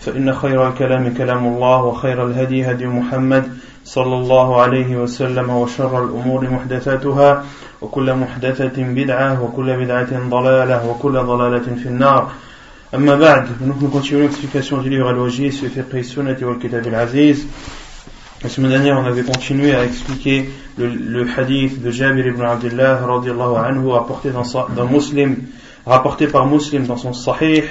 فإن خير الكلام كلام الله وخير الهدي هدي محمد صلى الله عليه وسلم وشر الأمور محدثاتها وكل محدثة بدعة وكل بدعة ضلالة وكل ضلالة في النار. أما بعد نحن نكون في du livre الوجيه في فقه السنة والكتاب العزيز La semaine dernière, on avait continué à expliquer le, le hadith de Jabir ibn Abdullah, anhu, rapporté dans, dans Muslim, rapporté par Muslim dans son Sahih,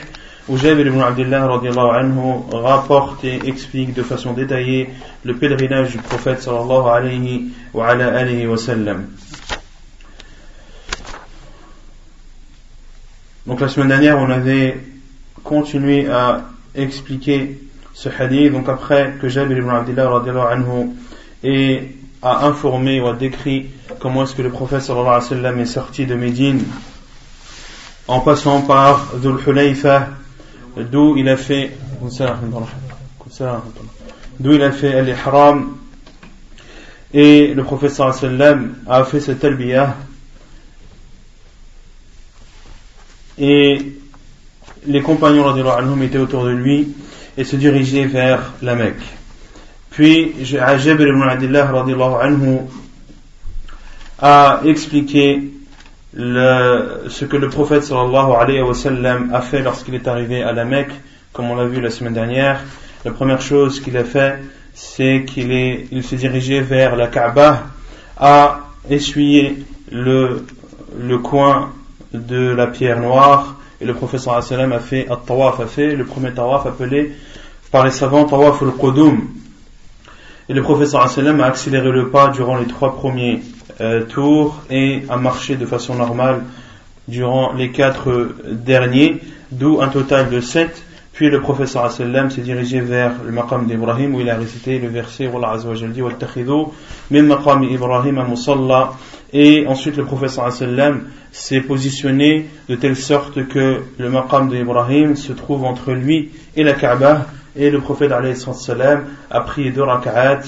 où Jabir ibn Abdullah radiallahu anhu rapporte et explique de façon détaillée le pèlerinage du prophète sallallahu alayhi wa sallam. Donc la semaine dernière, on avait continué à expliquer ce hadith, donc après que Jabir ibn Abdullah anhu et a informé ou a décrit comment est-ce que le prophète sallallahu alayhi wa sallam est sorti de Médine en passant par Dhul Hulayfa d'où il a fait d'où il a fait al-ihram. Et le wa sallam a fait cette talbiyah. Et les compagnons étaient autour de lui et se diriger vers la Mecque. Puis Jabir ibn Abdullah anhu a expliqué le, ce que le prophète sallallahu alayhi wa sallam a fait lorsqu'il est arrivé à la Mecque, comme on l'a vu la semaine dernière. La première chose qu'il a fait, c'est qu'il est, il s'est dirigé vers la Kaaba, a essuyé le, le coin de la pierre noire, et le prophète sallallahu alayhi wa sallam a fait, a fait le premier tawaf appelé par les savants Tawaf al-Qudum. Et le professeur sallam a accéléré le pas durant les trois premiers euh, tours et a marché de façon normale durant les quatre derniers, d'où un total de sept. Puis le professeur sallam s'est dirigé vers le maqam d'Ibrahim où il a récité le verset où Allah Azza wa dit min maqam Ibrahim musalla et ensuite le professeur sallam s'est positionné de telle sorte que le maqam d'Ibrahim se trouve entre lui et la Kaaba et le prophète a prié deux rak'at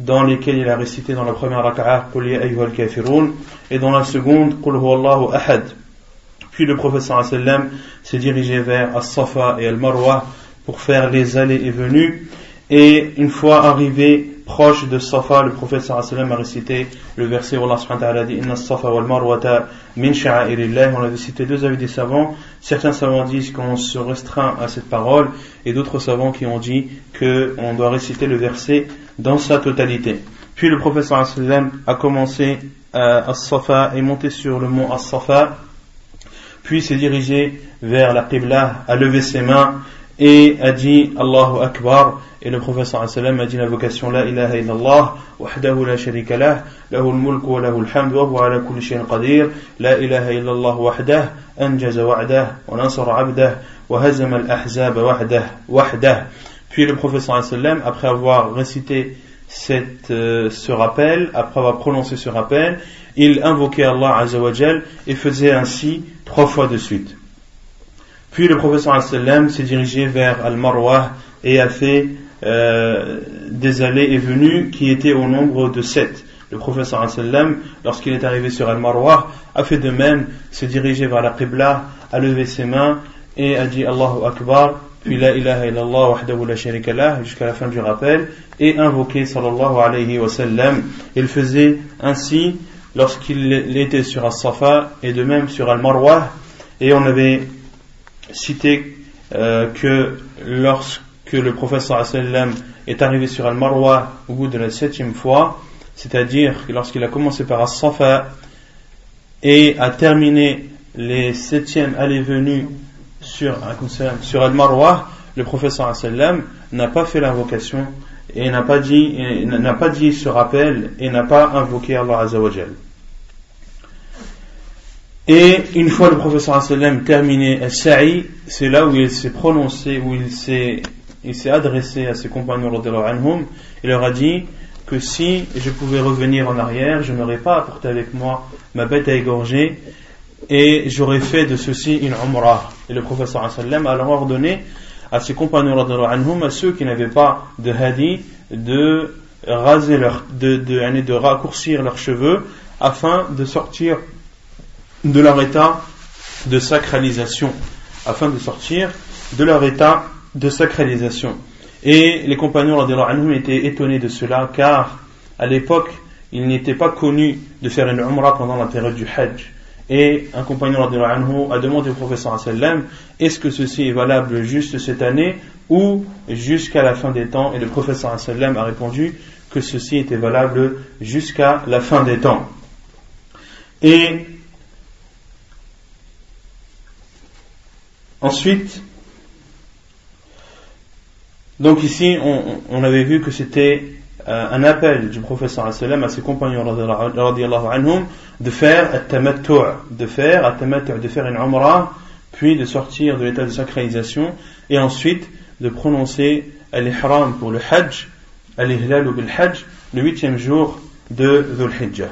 dans lesquels il a récité dans la première rak'at et dans la seconde ahad puis le prophète sallam s'est dirigé vers As-Safa et Al-Marwa pour faire les allées et venues et une fois arrivé proche de Safa, le prophète sallam a récité le verset où Allah subhanahu wa ta'ala dit Inna Safa wal Marwata min sha'airillah. On avait cité deux avis des savants. Certains savants disent qu'on se restreint à cette parole et d'autres savants qui ont dit qu'on doit réciter le verset dans sa totalité. Puis le sallam a commencé à As-Safa et monté sur le mont As-Safa, puis s'est dirigé vers la Qibla, a levé ses mains et a dit Allahu Akbar et le professeur sallam a dit l'invocation La ilaha illallah, wahdahu la sharika lah, lahu al-mulk wa lahu al-hamd wa huwa ala kulli shay'in qadir, La ilaha illallah wahdah, anjaza wa'dah, wa nasara 'abdah, wa hazama al-ahzab wahdah, wahdah. Puis le professeur sallam, après avoir récité cette, euh, ce rappel, après avoir prononcé ce rappel, il invoquait Allah azawajal et faisait ainsi trois fois de suite. Puis le professeur s'est dirigé vers Al-Marwa et a fait euh, des allées et venues qui étaient au nombre de sept. Le professeur lorsqu'il est arrivé sur Al-Marwa, a fait de même, s'est dirigé vers la Qibla, a levé ses mains et a dit Allahu Akbar, puis la ilaha illallah wahdahu la sharika lah, jusqu'à la fin du rappel, et invoqué sallallahu alayhi wa sallam. Il faisait ainsi lorsqu'il était sur As-Safa et de même sur Al-Marwa, et on avait cité euh, que lorsque que le professeur sallam est arrivé sur Al-Marwa au bout de la septième fois, c'est-à-dire lorsqu'il a commencé par As-Safa, et a terminé les septièmes allées-venues sur, sur Al-Marwa, le professeur sallam n'a pas fait l'invocation et n'a pas dit, n'a pas dit ce rappel et n'a pas invoqué Allah Azzawajal. Et une fois le professeur sallam terminé c'est là où il s'est prononcé, où il s'est, adressé à ses compagnons anhum, il leur a dit que si je pouvais revenir en arrière, je n'aurais pas apporté avec moi ma bête à égorger et j'aurais fait de ceci une umrah. Et le professeur sallam a alors ordonné à ses compagnons anhum, à ceux qui n'avaient pas de hadi, de raser leur, de, de, de raccourcir leurs cheveux afin de sortir de leur état de sacralisation, afin de sortir de leur état de sacralisation. Et les compagnons anhum étaient étonnés de cela car à l'époque il n'était pas connu de faire une umrah pendant la période du hajj. Et un compagnon a demandé au professeur est-ce que ceci est valable juste cette année ou jusqu'à la fin des temps? Et le professeur a répondu que ceci était valable jusqu'à la fin des temps. Et ensuite, donc ici, on avait vu que c'était euh, un appel du professeur à ses compagnons anhum, de faire de faire de faire une umrah, puis de sortir de l'état de sacralisation, et ensuite de prononcer l'ihram pour le hajj, al-ihlal ou hajj, le huitième jour de Dhul Hijjah.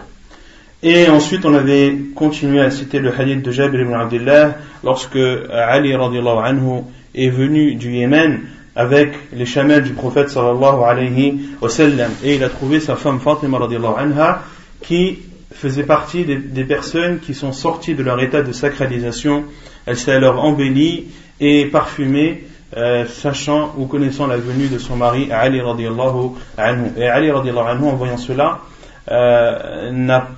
Et ensuite, on avait continué à citer le hadith de Jabir ibn Abdullah lorsque Ali anhu est venu du Yémen avec les chamelles du prophète sallallahu alayhi wa sallam. Et il a trouvé sa femme Fatima radiallahu anha qui faisait partie des, personnes qui sont sorties de leur état de sacralisation. Elle s'est alors embellie et parfumée, euh, sachant ou connaissant la venue de son mari Ali radiallahu anhu. Et Ali radiallahu anhu, en voyant cela, euh,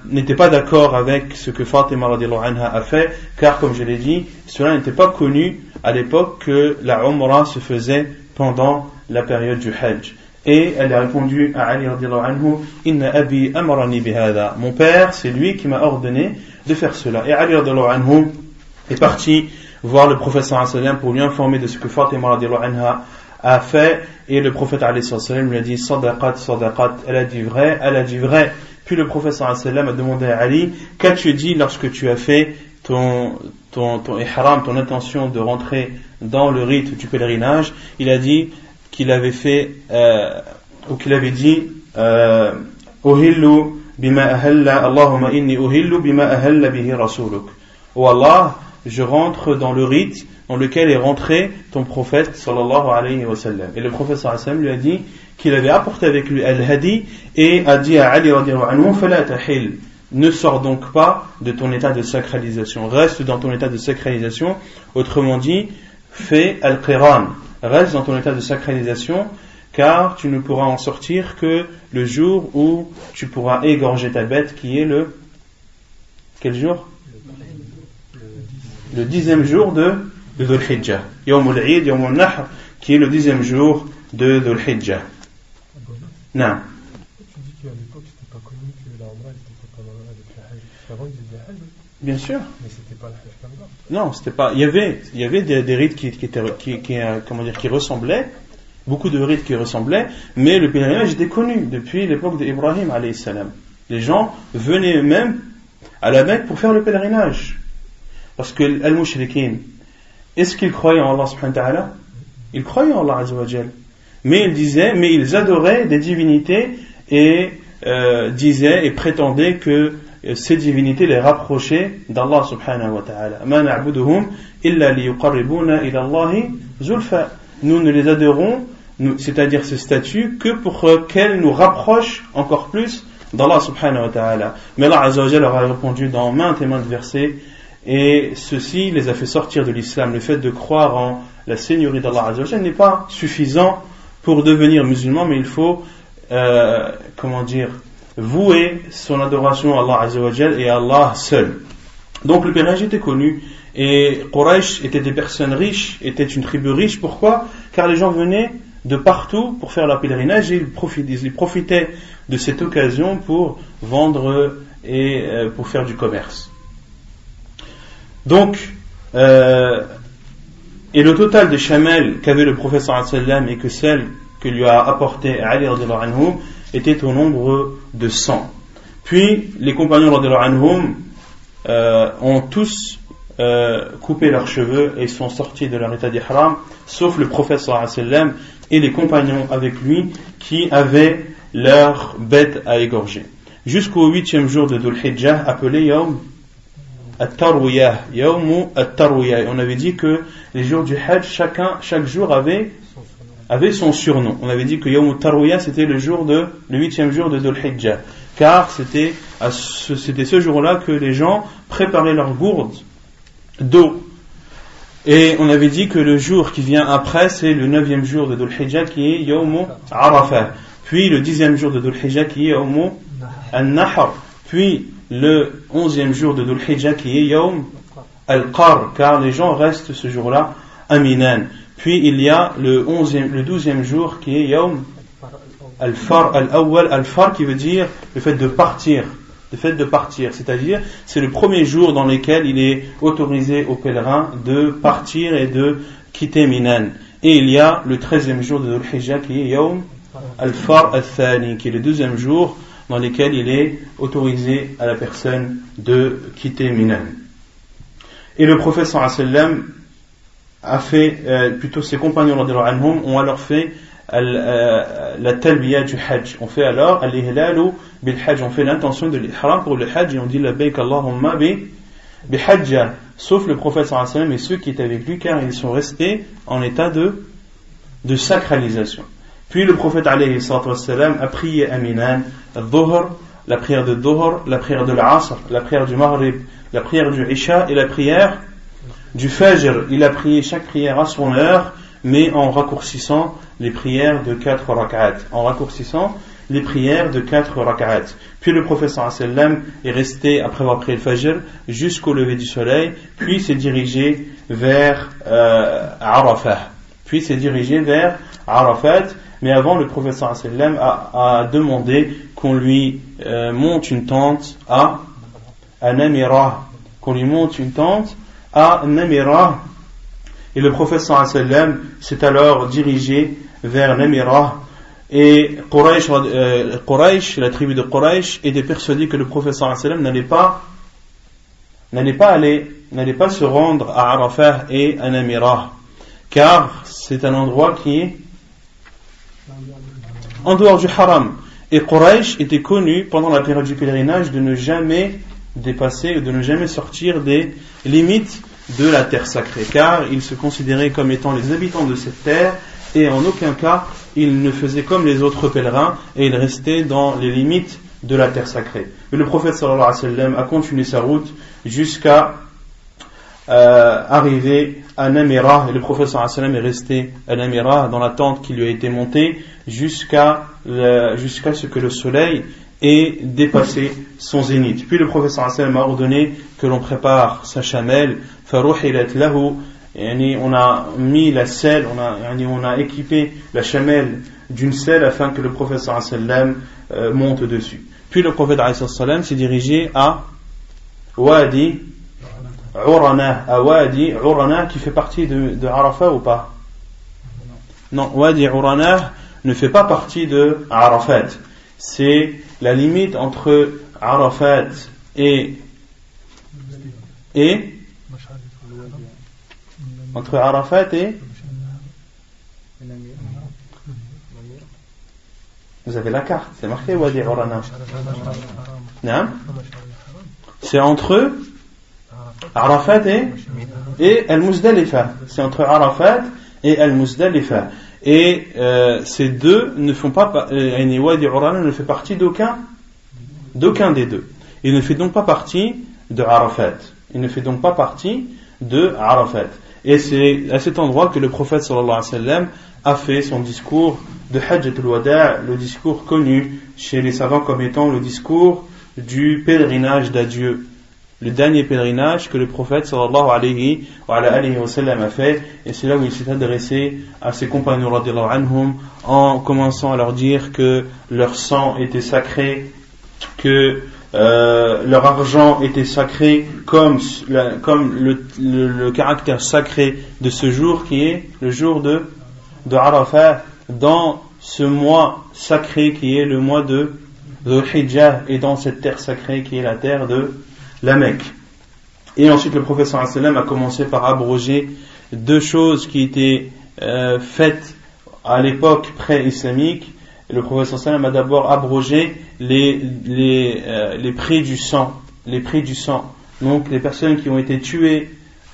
n'était pas d'accord avec ce que Fatima anha a fait, car comme je l'ai dit, cela n'était pas connu à l'époque que la Umrah se faisait pendant la période du Hajj. Et elle a répondu à Ali anhu, Inna abi amarani bihada. Mon père, c'est lui qui m'a ordonné de faire cela. Et Ali anhu est parti voir le sallam pour lui informer de ce que Fatima anha a fait. Et le prophète lui a dit, sadaqat, sadaqat. Elle a dit vrai, elle a dit vrai. Puis le prophète a demandé à Ali, qu'as-tu dit lorsque tu as fait ton, ton, ton ihram, ton intention de rentrer dans le rite du pèlerinage, il a dit qu'il avait fait, euh, ou qu'il avait dit, euh, bima ahalla, Allahumma inni uhillu bima ahalla bihi rasuluk. Oh Allah, je rentre dans le rite dans lequel est rentré ton prophète sallallahu alayhi wa sallam. Et le prophète sallallahu lui a dit qu'il avait apporté avec lui al-hadi et a dit à Ali anhu, tahil ne sors donc pas de ton état de sacralisation. Reste dans ton état de sacralisation. Autrement dit, fais al-qiran. Reste dans ton état de sacralisation, car tu ne pourras en sortir que le jour où tu pourras égorger ta bête, qui est le quel jour? Le dixième jour de, Dhul Hijjah. Yom al-Eid, Yom al-Nahr, qui est le dixième jour de Dhul Hijjah. Non. Bien sûr. Mais c'était pas Non, c'était pas. Il y avait, il y avait des, rites qui, étaient, qui, euh, comment dire, qui ressemblaient, beaucoup de rites qui ressemblaient, mais le pèlerinage était connu depuis l'époque d'Ibrahim. Les gens venaient eux-mêmes à la Mecque pour faire le pèlerinage. Parce que al-mushrikin, est-ce qu'ils croyaient en Allah subhanahu wa ta'ala? Ils croyaient en Allah Mais ils disaient, mais ils adoraient des divinités et euh, disaient et prétendaient que ces divinités les rapprocher d'Allah subhanahu wa ta'ala. Nous ne les adorons, c'est-à-dire ce statut, que pour qu'elles nous rapprochent encore plus d'Allah subhanahu wa ta'ala. Mais Allah azawajal leur a répondu dans maintes et maintes versets, et ceci les a fait sortir de l'islam. Le fait de croire en la seigneurie d'Allah n'est pas suffisant pour devenir musulman, mais il faut, euh, comment dire, vouer son adoration à Allah Azzawajal et à Allah seul. Donc le pèlerinage était connu et Quraysh était des personnes riches, était une tribu riche. Pourquoi? Car les gens venaient de partout pour faire leur pèlerinage et ils profitaient, de cette occasion pour vendre et euh, pour faire du commerce. Donc, euh, et le total de chamelles qu'avait le professeur sallam et que celle que lui a apporté Ali anhu était au nombre de 100. Puis les compagnons anhum euh, ont tous euh, coupé leurs cheveux et sont sortis de leur état d'ihram, sauf le professeur sallam et les compagnons avec lui qui avaient leurs bêtes à égorger. Jusqu'au huitième jour de Dhul Hijjah, appelé Yawm At-Tarwiyah. On avait dit que les jours du Hajj, chacun, chaque jour avait, avait son surnom. On avait dit que Yawm At-Tarwiyah, c'était le jour de, le huitième jour de Dhul Hijjah. Car c'était, c'était ce jour-là que les gens préparaient leurs gourdes d'eau. Et on avait dit que le jour qui vient après, c'est le neuvième jour de Dhul Hijjah qui est Yawm Arafah. Puis le dixième jour de Dhul Hijjah qui est Yawm Al-Nahr. Puis le onzième jour de Dhul Hijjah qui est Yawm al-Qar, car les gens restent ce jour-là à Minan. Puis il y a le, onzième, le douzième jour qui est Yawm al-Far al-Awwal, al-Far qui veut dire le fait de partir, le fait de partir, c'est-à-dire c'est le premier jour dans lequel il est autorisé aux pèlerins de partir et de quitter Minan. Et il y a le treizième jour de Dhul Hijjah qui est Yawm al-Far al-Thani, qui est le deuxième jour dans lesquels il est autorisé à la personne de quitter Minan. Et le prophète sallam a fait, euh, plutôt ses compagnons ont alors fait euh, la talbiya du hajj. On fait alors al-ihlalu bil hajj. On fait l'intention de l'ihram pour le hajj et on dit la baik Allahumma bi hajja. Sauf le prophète sallam et ceux qui étaient avec lui car ils sont restés en état de, de sacralisation. Puis le prophète a prié à Minan, la prière de Dhuhr, la prière de l'Asr, la prière du Maghrib, la prière du Isha et la prière du Fajr. Il a prié chaque prière à son heure, mais en raccourcissant les prières de quatre rak'at. En raccourcissant les prières de quatre rak'at. Puis le prophète sallam est resté, après avoir prié le Fajr, jusqu'au lever du soleil, puis s'est dirigé vers euh, Arafah. Puis s'est dirigé vers Arafat, mais avant, le professeur sallam a, demandé qu'on lui euh, monte une tente à, à Namira, qu'on lui monte une tente à Namira. Et le professeur sallam s'est alors dirigé vers Namira. Et euh, Quraysh, la tribu de Quraysh, était persuadée que le professeur sallam n'allait pas n'allait pas aller, n'allait pas se rendre à Arafah et à Namira, car c'est un endroit qui est en dehors du haram. Et Quraysh était connu pendant la période du pèlerinage de ne jamais dépasser, de ne jamais sortir des limites de la terre sacrée, car ils se considéraient comme étant les habitants de cette terre et en aucun cas ils ne faisaient comme les autres pèlerins et ils restaient dans les limites de la terre sacrée. Mais le prophète sallallahu alayhi wa a continué sa route jusqu'à euh, arrivé à Namira et le professeur sallam est resté à Namira dans la tente qui lui a été montée jusqu'à jusqu'à ce que le soleil ait dépassé son zénith. Puis le professeur sallam a ordonné que l'on prépare sa chamelle, lahu, on a mis la selle, on a, on a équipé la chamelle d'une selle afin que le professeur sallam euh, monte dessus. Puis le prophète sallam s'est dirigé à Wadi Urana, à Wadi Urana qui fait partie de, Arafat ou pas? Non, Wadi Urana ne fait pas partie de Arafat. C'est la limite entre Arafat et et entre Arafat et vous avez la carte, c'est marqué Wadi Urana. C'est entre Arafat et, et Al-Muzdalifa. C'est entre Arafat et Al-Muzdalifa. Et euh, ces deux ne font pas, euh, Wadi Urana ne fait partie d'aucun, d'aucun des deux. Il ne fait donc pas partie de Arafat. Il ne fait donc pas partie de Arafat. Et c'est à cet endroit que le prophète a fait son discours de Hajj al-Wada', le discours connu chez les savants comme étant le discours du pèlerinage d'adieu le dernier pèlerinage que le prophète sallallahu alayhi wa, wa sallam a fait. Et c'est là où il s'est adressé à ses compagnons anhum en commençant à leur dire que leur sang était sacré que euh, leur argent était sacré comme, comme le, caractère sacré de ce jour qui est le jour de, de dans ce mois sacré qui est le mois de de Hijjah et dans cette terre sacrée qui est la terre de la Mecque. Et ensuite le professeur a commencé par abroger deux choses qui étaient euh, faites à l'époque pré-islamique. Le professeur a d'abord abrogé les, euh, les prix du sang. Les prix du sang. Donc les personnes qui ont été tuées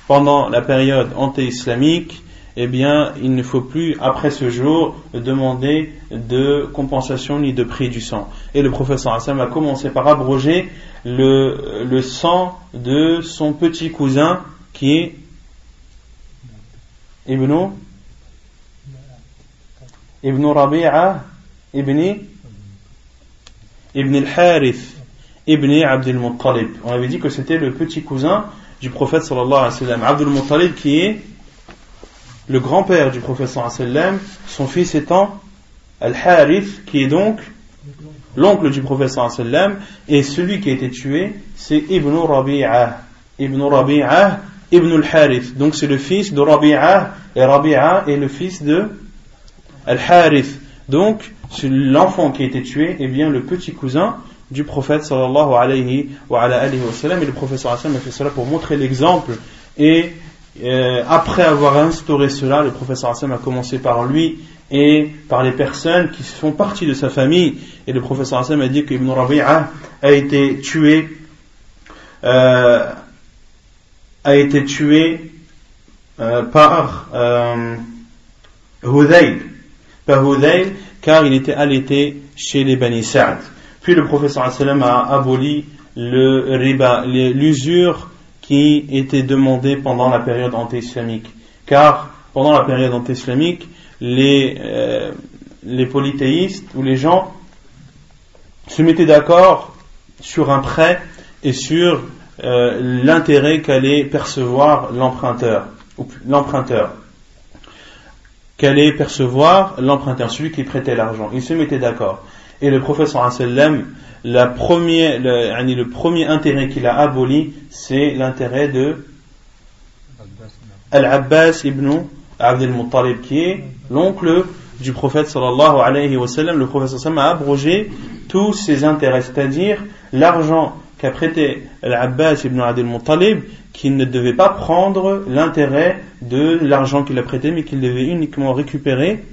pendant la période anté-islamique eh bien, il ne faut plus, après ce jour, demander de compensation ni de prix du sang. Et le professeur Hassan a commencé par abroger le, sang de son petit cousin qui est Ibn Ibn Rabi'a Ibn Ibn al-Harith Ibn Abdul Muttalib. On avait dit que c'était le petit cousin du prophète sallallahu alayhi wa sallam. Abdul Muttalib qui est le grand-père du professeur sallam, son fils étant Al-Harith, qui est donc l'oncle du professeur sallam, et celui qui a été tué, c'est Ibn Rabi'a. Ibn Rabi'a, Ibn al-Harith. Donc c'est le fils de Rabi'a, et Rabi'a est le fils de Al-Harith. Donc, l'enfant qui a été tué est bien le petit cousin du prophète sallallahu alayhi wa, alayhi wa sallam, et le professeur sallam a fait cela pour montrer l'exemple et euh, après avoir instauré cela, le professeur Hassan a commencé par lui et par les personnes qui font partie de sa famille. Et le professeur Hassan a dit qu'Ibn Rabi'a a été tué, euh, a été tué euh, par euh, par car il était allaité chez les Bani Sa'd. Puis le professeur Hassan a aboli le riba, l'usure qui était demandé pendant la période anti-islamique. Car pendant la période anti-islamique, les, euh, les polythéistes ou les gens se mettaient d'accord sur un prêt et sur euh, l'intérêt qu'allait percevoir l'emprunteur, l'emprunteur, qu'allait percevoir l'emprunteur, celui qui prêtait l'argent. Ils se mettaient d'accord. Et le professeur sallam la première, le, le premier intérêt qu'il a aboli, c'est l'intérêt de Al-Abbas ibn Abdel Muttalib, qui est l'oncle du prophète sallallahu alayhi wa sallam. Le prophète sallam a abrogé tous ses intérêts, c'est-à-dire l'argent qu'a prêté Al-Abbas ibn Abdel Muttalib, qu'il ne devait pas prendre l'intérêt de l'argent qu'il a prêté, mais qu'il devait uniquement récupérer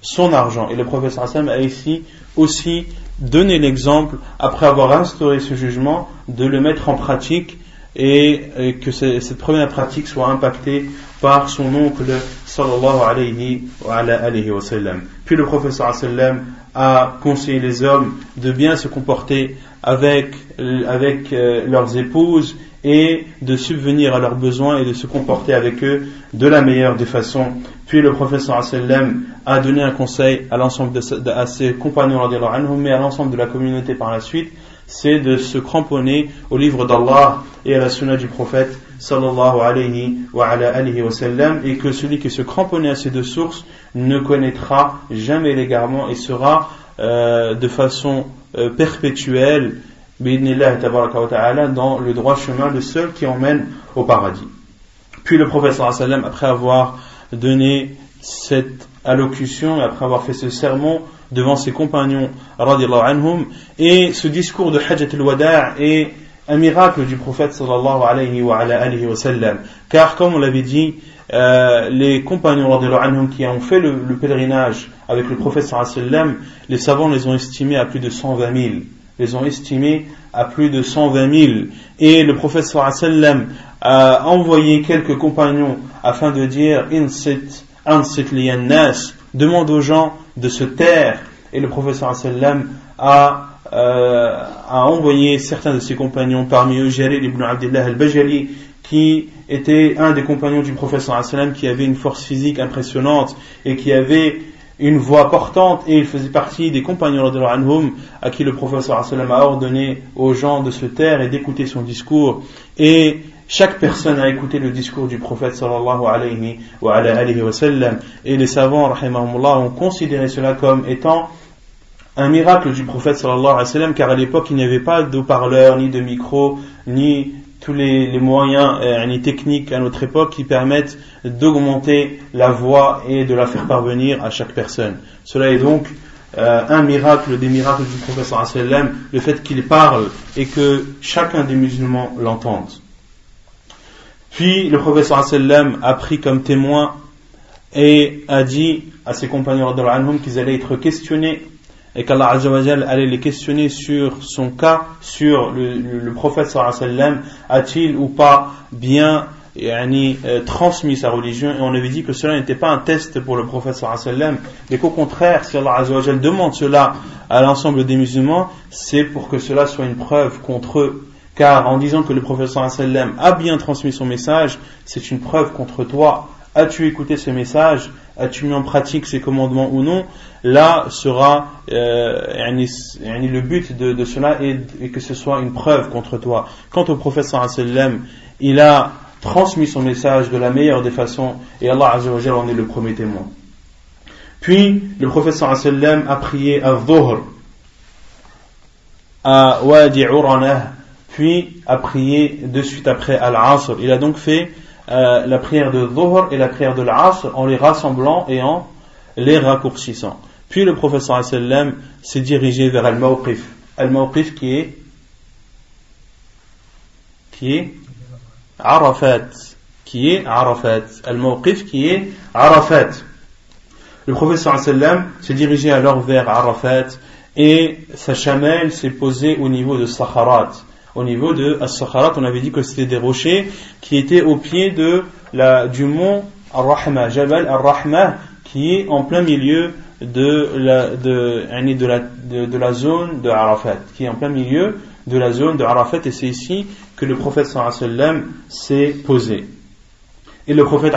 son argent. Et le prophète sallam a ici aussi donner l'exemple, après avoir instauré ce jugement, de le mettre en pratique et, que cette première pratique soit impactée par son oncle sallallahu alayhi wa, sallam. Puis le professeur sallam a conseillé les hommes de bien se comporter avec, avec euh, leurs épouses et de subvenir à leurs besoins et de se comporter avec eux de la meilleure des façons. Puis le professeur sallam a donné un conseil à l'ensemble de, à ses compagnons mais à l'ensemble de la communauté par la suite, c'est de se cramponner au livre d'Allah et à la sunna du prophète sallallahu alayhi wa, wa sallam, et que celui qui se cramponne à ces deux sources ne connaîtra jamais l'égarement et sera euh, de façon euh, perpétuelle dans le droit chemin, le seul qui emmène au paradis. Puis le professeur après avoir donné cette allocution, après avoir fait ce sermon devant ses compagnons, anhum, et ce discours de Hajjat al-Wada' est un miracle du prophète sallallahu alayhi wa, alayhi wa. Car comme on l'avait dit, euh, les compagnons anhum, qui ont fait le, pèlerinage avec le prophète sallallahu alayhi wa sallam, les savants les ont estimés à plus de 120 000 les ont estimés à plus de 120 000. Et le prophète sallam a envoyé quelques compagnons afin de dire Insit, ansit liyannas, demande aux gens de se taire. Et le prophète sallam a, euh, a envoyé certains de ses compagnons, parmi eux Jarir ibn Abdullah al-Bajali, qui était un des compagnons du prophète sallam qui avait une force physique impressionnante et qui avait une voix portante et il faisait partie des compagnons anhum à qui le professeur a ordonné aux gens de se taire et d'écouter son discours et chaque personne a écouté le discours du prophète sallallahu alayhi wa, sallam et les savants ont considéré cela comme étant un miracle du prophète sallallahu alayhi wa sallam, car à l'époque il n'y avait pas de parleur ni de micro, ni tous les, moyens euh, techniques à notre époque qui permettent d'augmenter la voix et de la faire parvenir à chaque personne. Cela est donc euh, un miracle des miracles du prophète sallallahu alayhi wa sallam, le fait qu'il parle et que chacun des musulmans l'entende. Puis le prophète wa sallam a pris comme témoin et a dit à ses compagnons qu'ils allaient être questionnés et qu'Allah allait les questionner sur son cas, sur le, le, prophète sallam, a-t-il ou pas bien euh, transmis sa religion et on avait dit que cela n'était pas un test pour le prophète sallam, mais qu'au contraire, si Allah demande cela à l'ensemble des musulmans, c'est pour que cela soit une preuve contre eux. Car en disant que le prophète sallam a bien transmis son message, c'est une preuve contre toi. As-tu écouté ce message? As-tu mis en pratique ses commandements ou non? Là sera euh, le but de, cela et, que ce soit une preuve contre toi. Quant au prophète sallam, il a transmis son message de la meilleure des façons et Allah en est le premier témoin. Puis le prophète sallam a prié à Dhuhr, à Wadi puis a prié de suite après Al-Asr. Il a donc fait euh, la prière de Dhuhr et la prière de l'Asr en les rassemblant et en les raccourcissant. Puis le professeur sallam s'est dirigé vers Al-Mawqif. Al-Mawqif qui est qui est Arafat. Qui est Arafat. Al-Mawqif qui est Arafat. Le professeur sallam s'est dirigé alors vers Arafat et sa chamelle s'est posée au niveau de Sakharat au niveau de As-Sakharat, on avait dit que c'était des rochers qui étaient au pied de la, du mont Ar-Rahma, Jabal Ar-Rahma, qui est en plein milieu de la, de, la, de, zone de Arafat, qui est en plein milieu de la zone de Arafat, et c'est ici que le prophète s'est posé. Et le prophète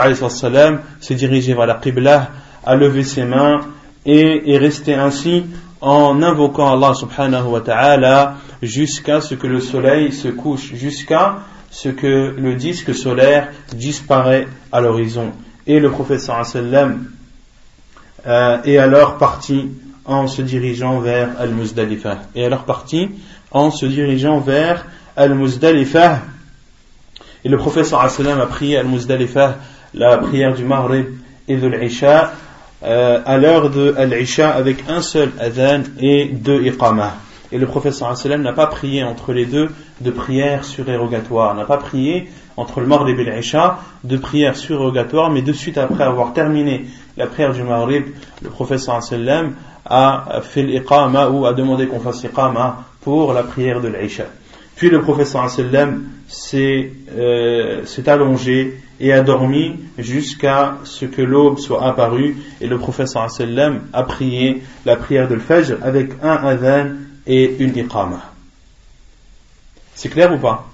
s'est dirigé vers la Qibla, a levé ses mains et est resté ainsi en invoquant Allah subhanahu wa ta'ala jusqu'à ce que le soleil se couche, jusqu'à ce que le disque solaire disparaît à l'horizon. Et le prophète sallam euh, est alors parti en se dirigeant vers Al-Muzdalifah. Et alors parti en se dirigeant vers Al-Muzdalifah. Et le prophète sallam a prié Al-Muzdalifah la prière du Maghrib et de l'Isha euh, à l'heure de l'Isha avec un seul adhan et deux iqamah. Et le professeur sallam n'a pas prié entre les deux de prière surérogatoire, n'a pas prié entre le Maghrib et l'Isha de prière surérogatoire, mais de suite après avoir terminé la prière du Maghrib, le professeur sallam a fait l'iqama ou a demandé qu'on fasse l'iqama pour la prière de l'Isha. Puis le professeur sallam euh, s'est allongé et a dormi jusqu'à ce que l'aube soit apparue et le professeur sallam a prié la prière de l'Fajr avec un adhan et une iqama. C'est clair ou pas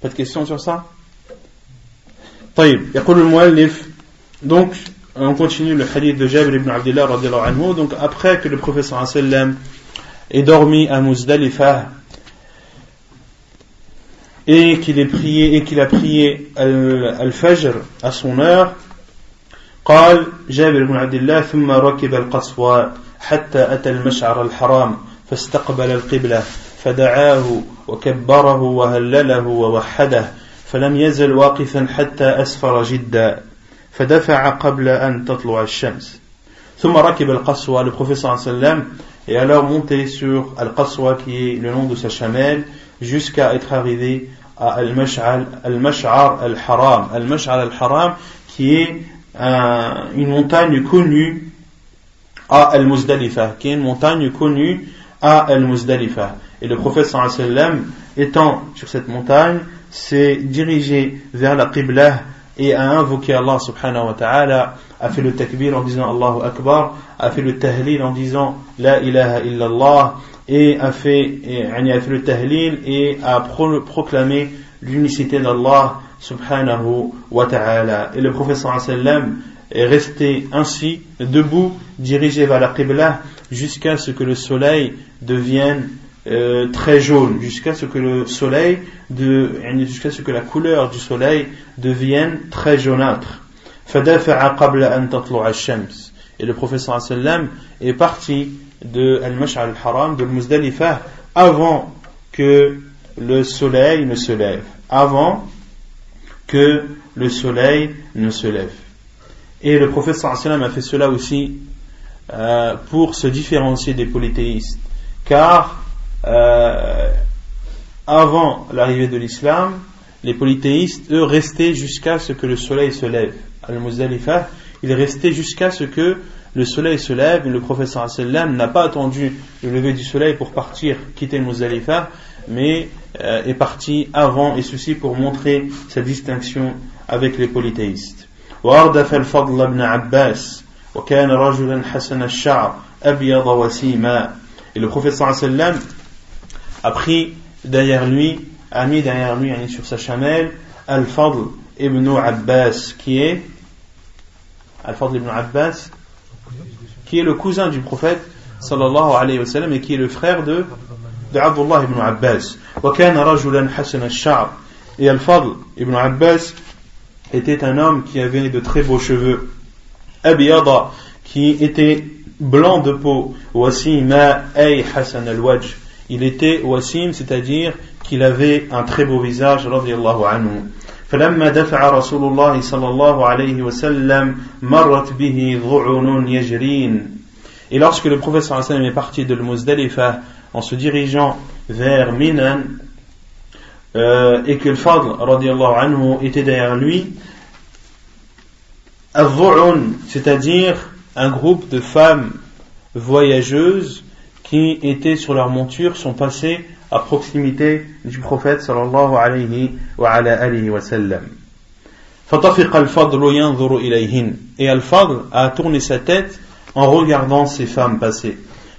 Pas de questions sur ça طيب يقول المؤلف donc on continue le hadith de Jabir ibn Abdullah anhu donc après que le professeur sallam est dormi à Muzdalifah et qu'il ait prié et qu'il a prié al-fajr à son heure. قال جابر بن عبد الله ثم ركب القصوى حتى أتى المشعر الحرام فاستقبل القبلة فدعاه وكبره وهلله ووحده فلم يزل واقفا حتى أسفر جدا فدفع قبل أن تطلع الشمس. ثم ركب القصوى le صلى الله عليه وسلم et alors monté sur Al-Qaswa qui est le nom de sa chamelle jusqu'à être arrivé à Al-Mash'ar Al-Haram Al-Mash'ar Al-Haram qui est euh, une montagne connue à Al-Muzdalifah qui est une montagne connue à Al-Muzdalifah. Et le prophète sallam, étant sur cette montagne, s'est dirigé vers la Qibla et a invoqué Allah subhanahu wa ta'ala, a fait le takbir en disant Allahu Akbar, a fait le tahlil en disant La ilaha illallah, et a fait, le tahlil et a proclamé l'unicité d'Allah subhanahu wa ta'ala. Et le prophète sallam est resté ainsi, debout, dirigé vers la Qibla, jusqu'à ce que le soleil devienne euh, très jaune, jusqu'à ce que le soleil, de, jusqu'à ce que la couleur du soleil devienne très jaunâtre. Et le professeur sallam est parti de Al-Mash'al al-Haram, de Muzdalifah, avant que le soleil ne se lève. Avant que le soleil ne se lève. Et le prophète sallam a fait cela aussi euh, pour se différencier des polythéistes. Car euh, avant l'arrivée de l'islam, les polythéistes, eux, restaient jusqu'à ce que le soleil se lève. Al-Muzdalifah, il restait jusqu'à ce que le soleil se lève et le prophète sallam n'a pas attendu le lever du soleil pour partir, quitter le Muzdalifah, mais euh, est parti avant et ceci pour montrer sa distinction avec les polythéistes. وأردف الفضل بن عباس وكان رجلا حسن الشعر أبيض وسيما et le prophète sallam a pris derrière lui a mis derrière lui sur sa chamelle Al-Fadl ibn Abbas qui est Al-Fadl ibn Abbas qui est le cousin du prophète sallallahu alayhi wa sallam et qui est le frère de de Abdullah ibn Abbas وكان رجلا حسن الشعر et Al-Fadl ibn Abbas était un homme qui avait de très beaux cheveux. Abiyada, qui était blanc de peau. Wasima ay Hassan al-Wajh. Il était wasim, c'est-à-dire qu'il avait un très beau visage, radiallahu anhu. فلما دفع رسول الله صلى الله عليه وسلم مرت به ضعن يجرين Et lorsque le prophète sallallahu alayhi wa sallam est parti de Muzdalifa en se dirigeant vers Minan, euh, et que le Fadl anhu était derrière lui, c'est-à-dire un groupe de femmes voyageuses qui étaient sur leur monture sont passées à proximité du prophète sallallahu alayhi wa ala alihi wa sallam. Et Al-Fadl a tourné sa tête en regardant ces femmes passer.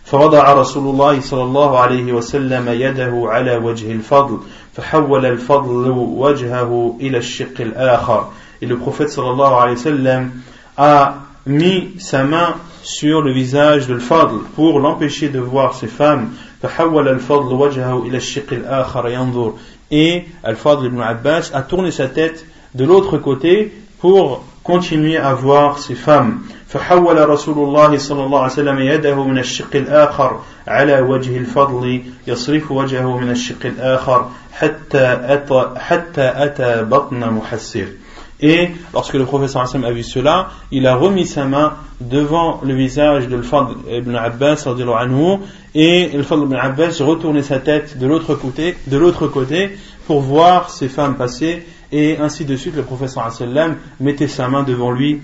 فوضع رسول الله صلى الله عليه وسلم يده على وجه الفضل فحول الفضل وجهه إلى الشق الآخر et le prophète sallallahu alayhi wa sallam a mis sa main sur le visage de Fadl pour l'empêcher de voir ses femmes فحول الفضل وجهه إلى الشق الآخر ينظر. Et Al-Fadl ibn Abbas a tourné sa tête de l'autre côté pour continuer à voir ses femmes. فحول رسول الله صلى الله عليه وسلم يده من الشق الآخر على وجه الفضل يصرف وجهه من الشق الآخر حتى أتى, حتى أتى بطن محسر. Et lorsque le professeur Hassan a vu cela, il a remis sa main devant le visage de Fadl ibn Abbas anhu, et le Fadl ibn Abbas retournait sa tête de l'autre côté, de l'autre côté pour voir ses femmes passer et ainsi de suite le professeur Hassan mettait sa main devant lui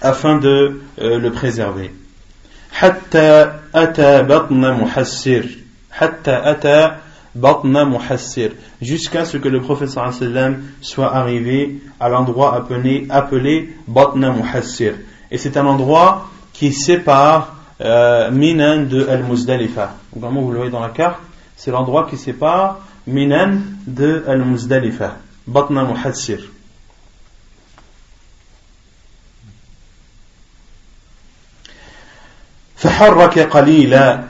afin de euh, le préserver. حتى أتى بطن محسر حتى أتى بطن محسر jusqu'à ce que le prophète sallam soit arrivé à l'endroit appelé, appelé Batna Muhassir. Et c'est un endroit qui sépare euh, Minan de Al-Muzdalifa. Vraiment, vous le voyez dans la carte, c'est l'endroit qui sépare Minan de Al-Muzdalifa. Batna Muhassir. فحرك قليلا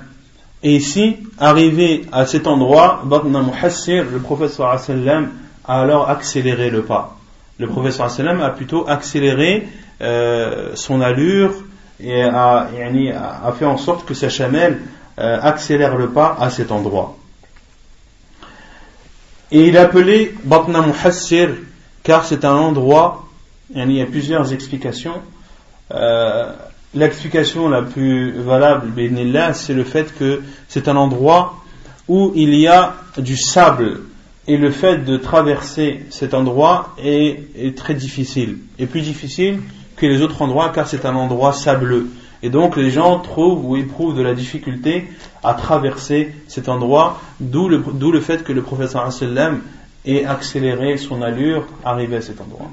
et ici, arrivé à cet endroit, le professeur a alors accéléré le pas. Le professeur a plutôt accéléré euh, son allure et a, fait en sorte que sa chamelle euh, accélère le pas à cet endroit. Et il appelé Batna Muhassir car c'est un endroit, il y a plusieurs explications. Euh, l'explication la plus valable, c'est le fait que c'est un endroit où il y a du sable et le fait de traverser cet endroit est, très difficile, et plus difficile que les autres endroits car c'est un endroit sableux. Et donc les gens trouvent ou éprouvent de la difficulté à traverser cet endroit, d'où le, le, fait que le professeur sallam ait accéléré son allure arrivé à cet endroit.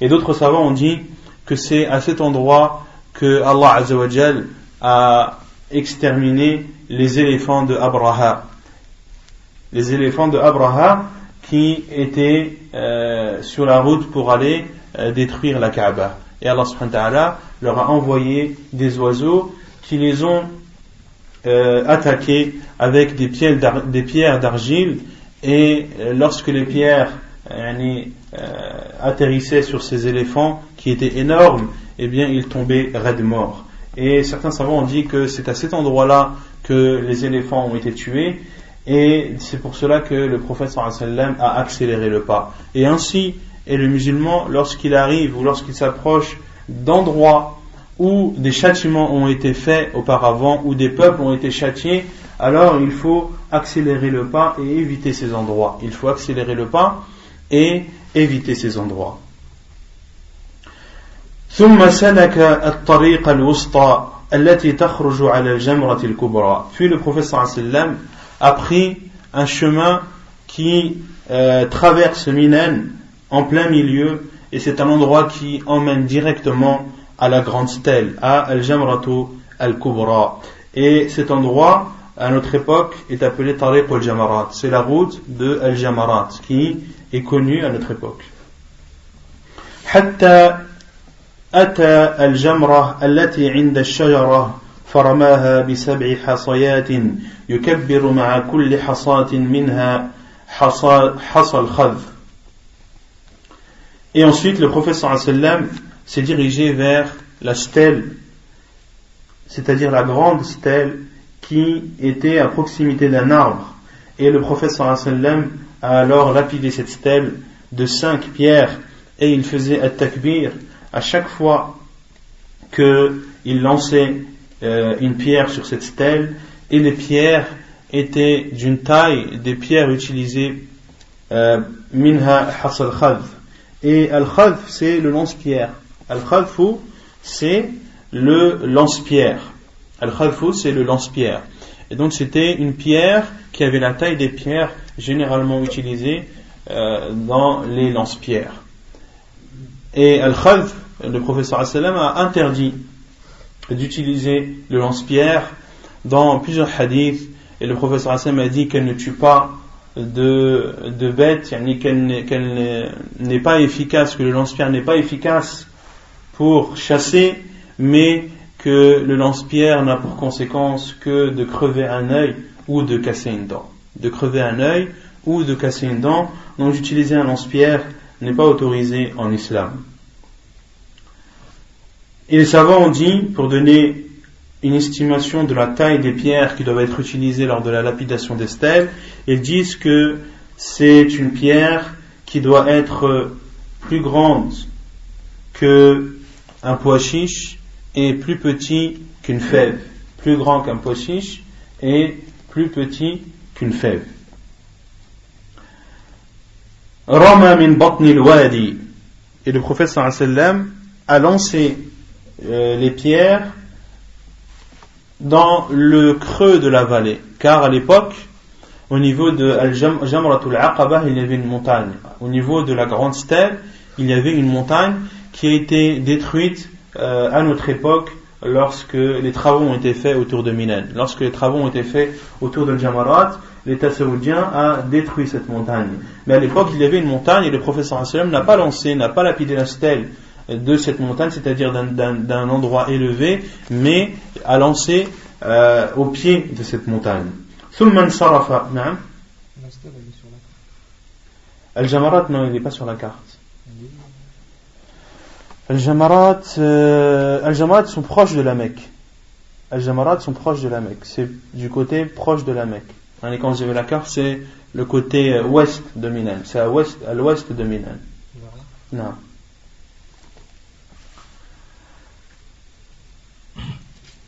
Et d'autres savants ont dit que c'est à cet endroit que Allah Azzawajal a exterminé les éléphants de Abraha. Les éléphants de Abraha qui étaient euh, sur la route pour aller euh, détruire la Kaaba. Et Allah subhanahu wa leur a envoyé des oiseaux qui les ont euh, attaqués avec des pierres d'argile et lorsque les pierres atterrissaient sur ces éléphants qui étaient énormes eh bien, il tombait raide mort. Et certains savants ont dit que c'est à cet endroit-là que les éléphants ont été tués. Et c'est pour cela que le prophète sallam a accéléré le pas. Et ainsi est le musulman lorsqu'il arrive ou lorsqu'il s'approche d'endroits où des châtiments ont été faits auparavant, où des peuples ont été châtiés, alors il faut accélérer le pas et éviter ces endroits. Il faut accélérer le pas et éviter ces endroits. ثم سلك الطريق الوسطى التي تخرج على الجمرة الكبرى. Puis le prophète sallam a pris un chemin qui euh, traverse Minan en plein milieu et c'est un endroit qui emmène directement à la grande stèle, à Al-Jamratu Al-Kubra. Et cet endroit, à notre époque, est appelé Tariq al-Jamarat. C'est la route de Al-Jamarat qui est connue à notre époque. حتى أتى الجمرة التي عند الشجرة فرماها بسبع حصيات يكبر مع كل حصاة منها حصى, حصى الخذ Et ensuite, le prophète sallam s'est dirigé vers la stèle, c'est-à-dire la grande stèle qui était à proximité d'un arbre. Et le prophète sallam a alors lapidé cette stèle de cinq pierres et il faisait un takbir à chaque fois qu'il lançait euh, une pierre sur cette stèle et les pierres étaient d'une taille des pierres utilisées euh, minha hasal et al khadh c'est le lance-pierre. Al khadfu c'est le lance-pierre. Al khadfu c'est le lance-pierre. Et donc c'était une pierre qui avait la taille des pierres généralement utilisées euh, dans les lance-pierres et al khadf le professeur a interdit d'utiliser le lance-pierre dans plusieurs hadiths et le professeur Hassan a dit qu'elle ne tue pas de, de bêtes, qu'elle n'est pas efficace, que le lance-pierre n'est pas efficace pour chasser, mais que le lance-pierre n'a pour conséquence que de crever un œil ou de casser une dent. De crever un œil ou de casser une dent. Donc d'utiliser un lance-pierre n'est pas autorisé en islam. Et les savants ont dit, pour donner une estimation de la taille des pierres qui doivent être utilisées lors de la lapidation des stèles, ils disent que c'est une pierre qui doit être plus grande que un pois chiche et plus petit qu'une fève. Plus grand qu'un pois et plus petit qu'une fève. Rama min batni wadi et le prophète sallam a lancé euh, les pierres dans le creux de la vallée. Car à l'époque, au niveau de Al-Jamratul Aqaba, il y avait une montagne. Au niveau de la grande stèle, il y avait une montagne qui a été détruite euh, à notre époque lorsque les travaux ont été faits autour de Minan. Lorsque les travaux ont été faits autour de Jamarat, l'État saoudien a détruit cette montagne. Mais à l'époque, il y avait une montagne et le professeur n'a pas lancé, n'a pas lapidé la stèle de cette montagne, c'est-à-dire d'un endroit élevé, mais à lancer euh, au pied de cette montagne. Al-Jamarat, non, il n'est pas sur la carte. Al-Jamarat, euh, Al-Jamarat sont proches de la Mecque. Al-Jamarat sont proches de la Mecque. C'est du côté proche de la Mecque. Et quand vous avez la carte, c'est le côté euh, ouest de Minan. C'est à l'ouest de Minan. Non.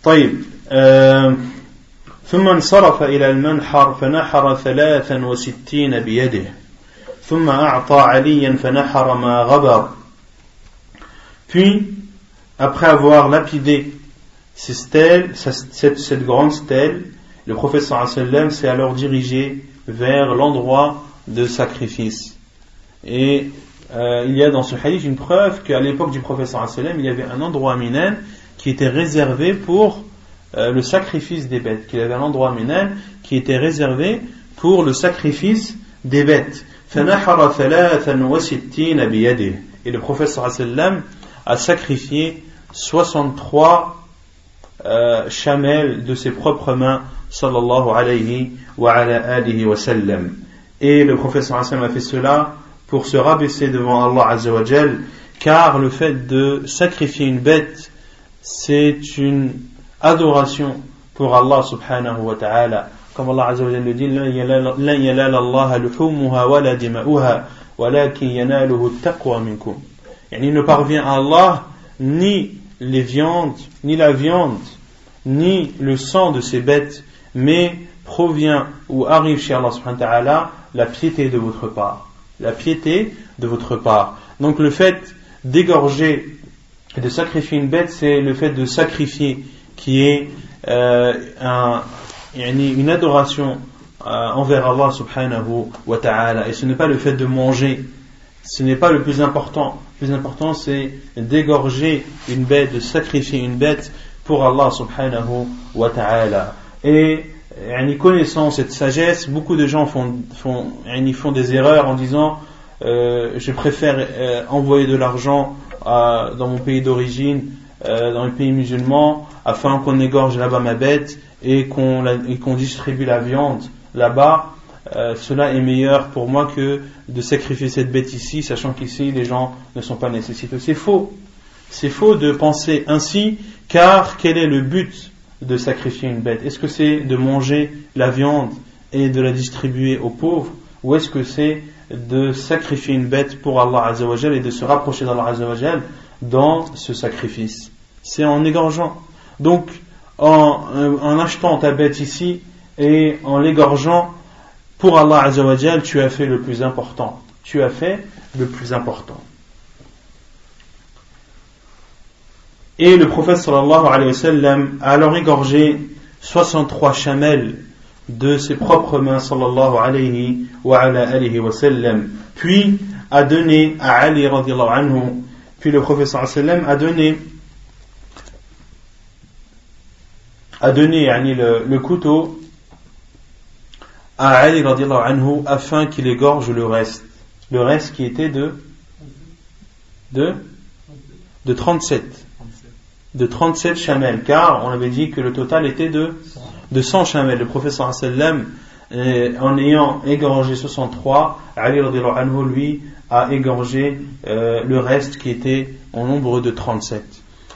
طيب آه ثم انصرف إلى المنحر فنحر ثلاثا وستين بيده ثم أعطى عليا فنحر ما غبر Puis, après avoir lapidé ces stèles, cette, cette grande stèle, le prophète sallam s'est alors dirigé vers l'endroit de sacrifice. Et euh, il y a dans ce hadith une preuve qu'à l'époque du prophète sallam, il y avait un endroit à qui était réservé pour euh, le sacrifice des bêtes, qu'il avait un endroit minan qui était réservé pour le sacrifice des bêtes. Et le prophète sallam a sacrifié 63 euh, chamelles de ses propres mains sallallahu alayhi wa ala alihi wa sallam. Et le prophète sallam a fait cela pour se rabaisser devant Allah azza wa car le fait de sacrifier une bête c'est une adoration pour Allah subhanahu wa ta'ala. Comme Allah azza wa jalla le dit, لن ينال الله لحومها ولا دماؤها ولكن يناله التقوى منكم. يعني il ne parvient à Allah ni les viandes, ni la viande, ni le sang de ces bêtes, mais provient ou arrive chez Allah subhanahu wa ta'ala la piété de votre part. La piété de votre part. Donc le fait d'égorger et de sacrifier une bête, c'est le fait de sacrifier qui est euh, un, une adoration euh, envers Allah subhanahu wa ta'ala. Et ce n'est pas le fait de manger, ce n'est pas le plus important. Le plus important, c'est d'égorger une bête, de sacrifier une bête pour Allah subhanahu wa ta'ala. Et en connaissant cette sagesse, beaucoup de gens font, font, font des erreurs en disant euh, je préfère euh, envoyer de l'argent dans mon pays d'origine, euh, dans les pays musulmans, afin qu'on égorge là-bas ma bête et qu'on distribue la viande là-bas. cela est meilleur pour moi que de sacrifier cette bête ici, sachant qu'ici les gens ne sont pas nécessités. C'est faux. C'est faux de penser ainsi, car quel est le but de sacrifier une bête Est-ce que c'est de manger la viande et de la distribuer aux pauvres Ou est-ce que c'est de sacrifier une bête pour Allah Azzawajal et de se rapprocher d'Allah Azzawajal dans ce sacrifice? C'est en égorgeant. Donc, en, en, achetant ta bête ici et en l'égorgeant pour Allah Azzawajal, tu as fait le plus important. Tu as fait le plus important. Et le prophète sallallahu alayhi wa sallam a alors égorgé 63 chamelles de ses propres mains sallallahu alayhi wa, alayhi wa sallam. Puis a donné à Ali radiallahu anhu, puis le prophète sallallahu alayhi sallam a donné a donné yani, le, le couteau à Ali radiallahu anhu afin qu'il égorge le reste. Le reste qui était de de de 37 de 37 chamelles, car on avait dit que le total était de, de 100 chamelles. Le professeur sallam, euh, en ayant égorgé 63, Ali lui, a égorgé euh, le reste qui était en nombre de 37.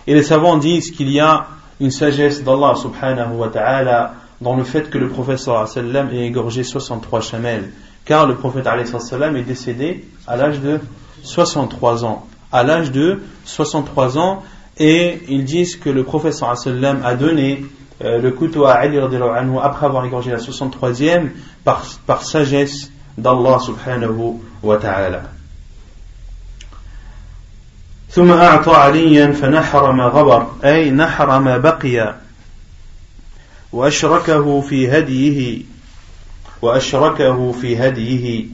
Et les savants disent qu'il y a une sagesse d'Allah subhanahu wa ta'ala dans le fait que le professeur sallam ait égorgé 63 chamelles, car le prophète sallam est décédé à l'âge de 63 ans. À l'âge de 63 ans, et ils disent que le professeur sallam a donné euh, le couteau à Ali anhu après avoir égorgé la 63e par, par sagesse d'Allah subhanahu wa ta'ala. ثم أعطى عليا فنحر ما غبر أي نحر ما بقي وأشركه في هديه وأشركه في هديه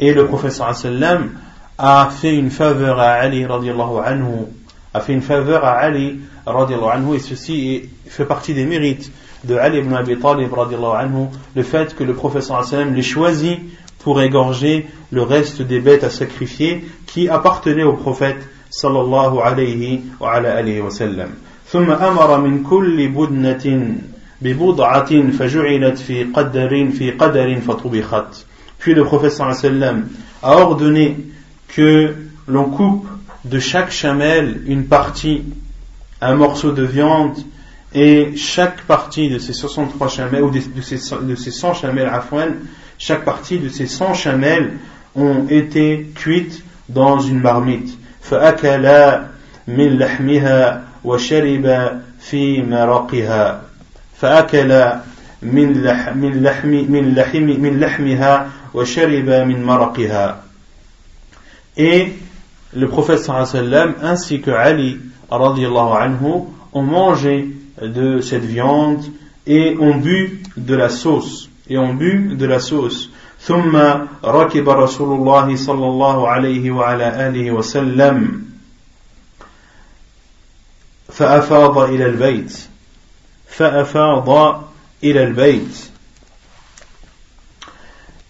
et le prophète sallam a fait une faveur à Ali radiallahu anhu a fait une faveur à Ali anhu, et ceci fait partie des mérites de Ali ibn Abi Talib anhu, le fait que le professeur sallam l'ait choisi pour égorger le reste des bêtes à sacrifier qui appartenaient au prophète sallallahu alayhi wa ala alihi wa sallam. ثم أمر من كل بدنة ببضعة فجعلت في قدر في قدر فطبخت. Puis le prophète sallallahu alayhi wa sallam a ordonné que l'on coupe de chaque chamelle une partie, un morceau de viande, et chaque partie de ces 63 chamelles, ou de, ces, de ces 100 chamelles à chaque partie de ces 100 chamelles ont été cuites dans une marmite. فأكلا من لحمها وشرب في مرقها فأكلا من لحم من لحم من لحم من لحمها وشرب من مرقها et le prophète sallam ainsi que Ali anhu ont mangé de cette viande et ont bu de la sauce et ont bu de la sauce ثم ركب رسول الله صلى الله عليه وعلى آله وسلم فأفاض إلى البيت فأفاض إلى البيت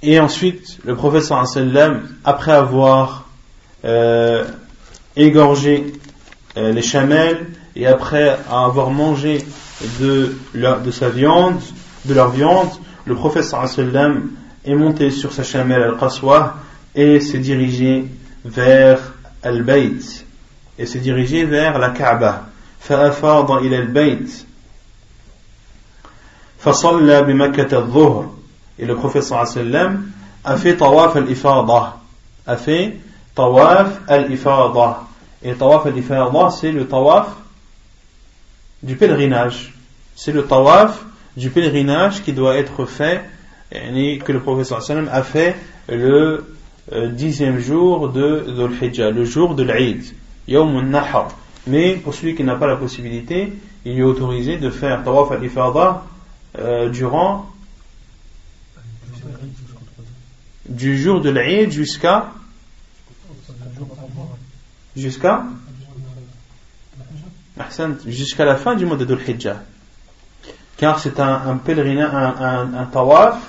Et ensuite, le prophète sallam, après avoir euh, égorger euh, les chamelles et après avoir mangé de, de sa viande, de leur viande, le prophète sallam est monté sur sa chamelle al-Qaswa et s'est dirigé vers Al-Bayt et s'est dirigé vers la Kaaba. فأفاض إلى البيت فصلى بمكة الظهر et le prophète صلى الله عليه وسلم a fait tawaf al-ifada a fait Tawaf al-Ifada. Et tawaf al-Ifada, c'est le tawaf du pèlerinage. C'est le tawaf du pèlerinage qui doit être fait, et que le professeur sallam a fait le euh, dixième jour de Dhul-Hijjah, le jour de l'Aïd, Yawm nahar Mais pour celui qui n'a pas la possibilité, il est autorisé de faire tawaf al-Ifada euh, durant du jour de l'Aïd jusqu'à jusqu'à jusqu'à la fin du mois de Dhul Hijjah. Car c'est un, pèlerinage, un, un tawaf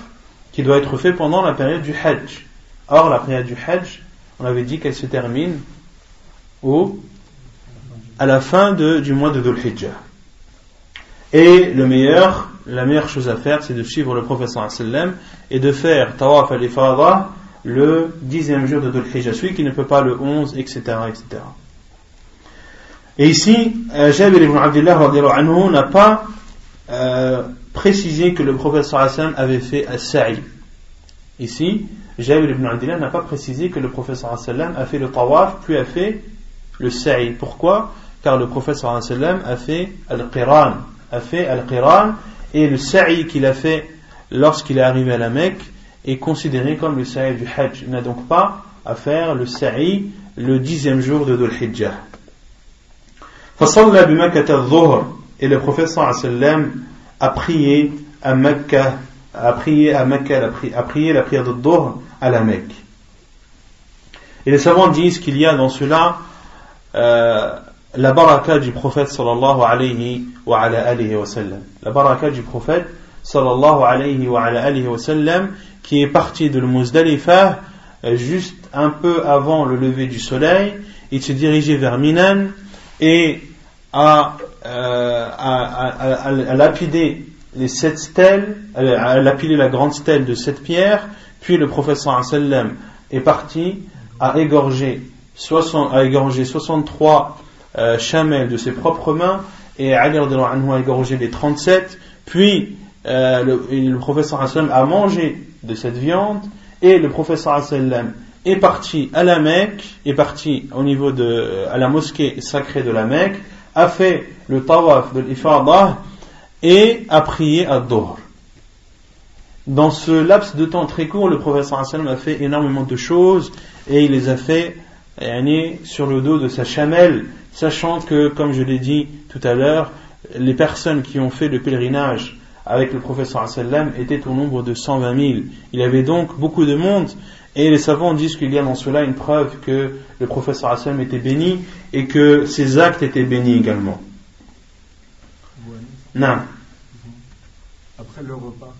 qui doit être fait pendant la période du Hajj. Or, la prière du Hajj, on avait dit qu'elle se termine au, à la fin de, du mois de Dhul Hijjah. Et le meilleur, la meilleure chose à faire, c'est de suivre le sallam et de faire Tawaf al-Ifada le dixième jour de Dhul celui qui ne peut pas le 11, etc. etc. Et ici, Jabir ibn Abdullah n'a pas précisé que le professeur sallam avait fait as-sa'i. Ici, Jabir ibn Abdullah n'a pas précisé que le prophète a fait le tawaf, puis a fait le sa'i. Pourquoi? Car le prophète a fait al-qiran, a fait al-qiran, et le sa'i qu'il a fait lorsqu'il est arrivé à la Mecque est considéré comme le sa'i du Hajj. Il n'a donc pas à faire le sa'i le dixième jour de Dhul Hijjah. Et le prophète a prié à Mecca a prié à Mecca, a prié la prière de Dhuhr à la Mecque. Et les savants disent qu'il y a dans cela euh, la baraka du prophète sallallahu alayhi wa ala alihi wa sallam. La baraka du prophète sallallahu alayhi wa sallam qui est parti de Muzdalifa euh, juste un peu avant le lever du soleil. Il se dirigeait vers Minan et a, euh, a, a, a lapidé les sept stèles, elle a pilé la grande stèle de sept pierres, puis le professeur sallam est parti à égorger, 60, a égorgé 63 euh, chamelles de ses propres mains, et Ali a égorgé les 37, puis euh, le, le professeur a mangé de cette viande, et le professeur est parti à la Mecque, est parti au niveau de, à la mosquée sacrée de la Mecque, a fait le tawaf de l'Ifadah, et a prié à Dohr. Dans ce laps de temps très court, le professeur a fait énormément de choses et il les a fait sur le dos de sa chamelle, sachant que, comme je l'ai dit tout à l'heure, les personnes qui ont fait le pèlerinage avec le professeur étaient au nombre de 120 000. Il y avait donc beaucoup de monde et les savants disent qu'il y a dans cela une preuve que le professeur était béni et que ses actes étaient bénis également. Non. Après le repas,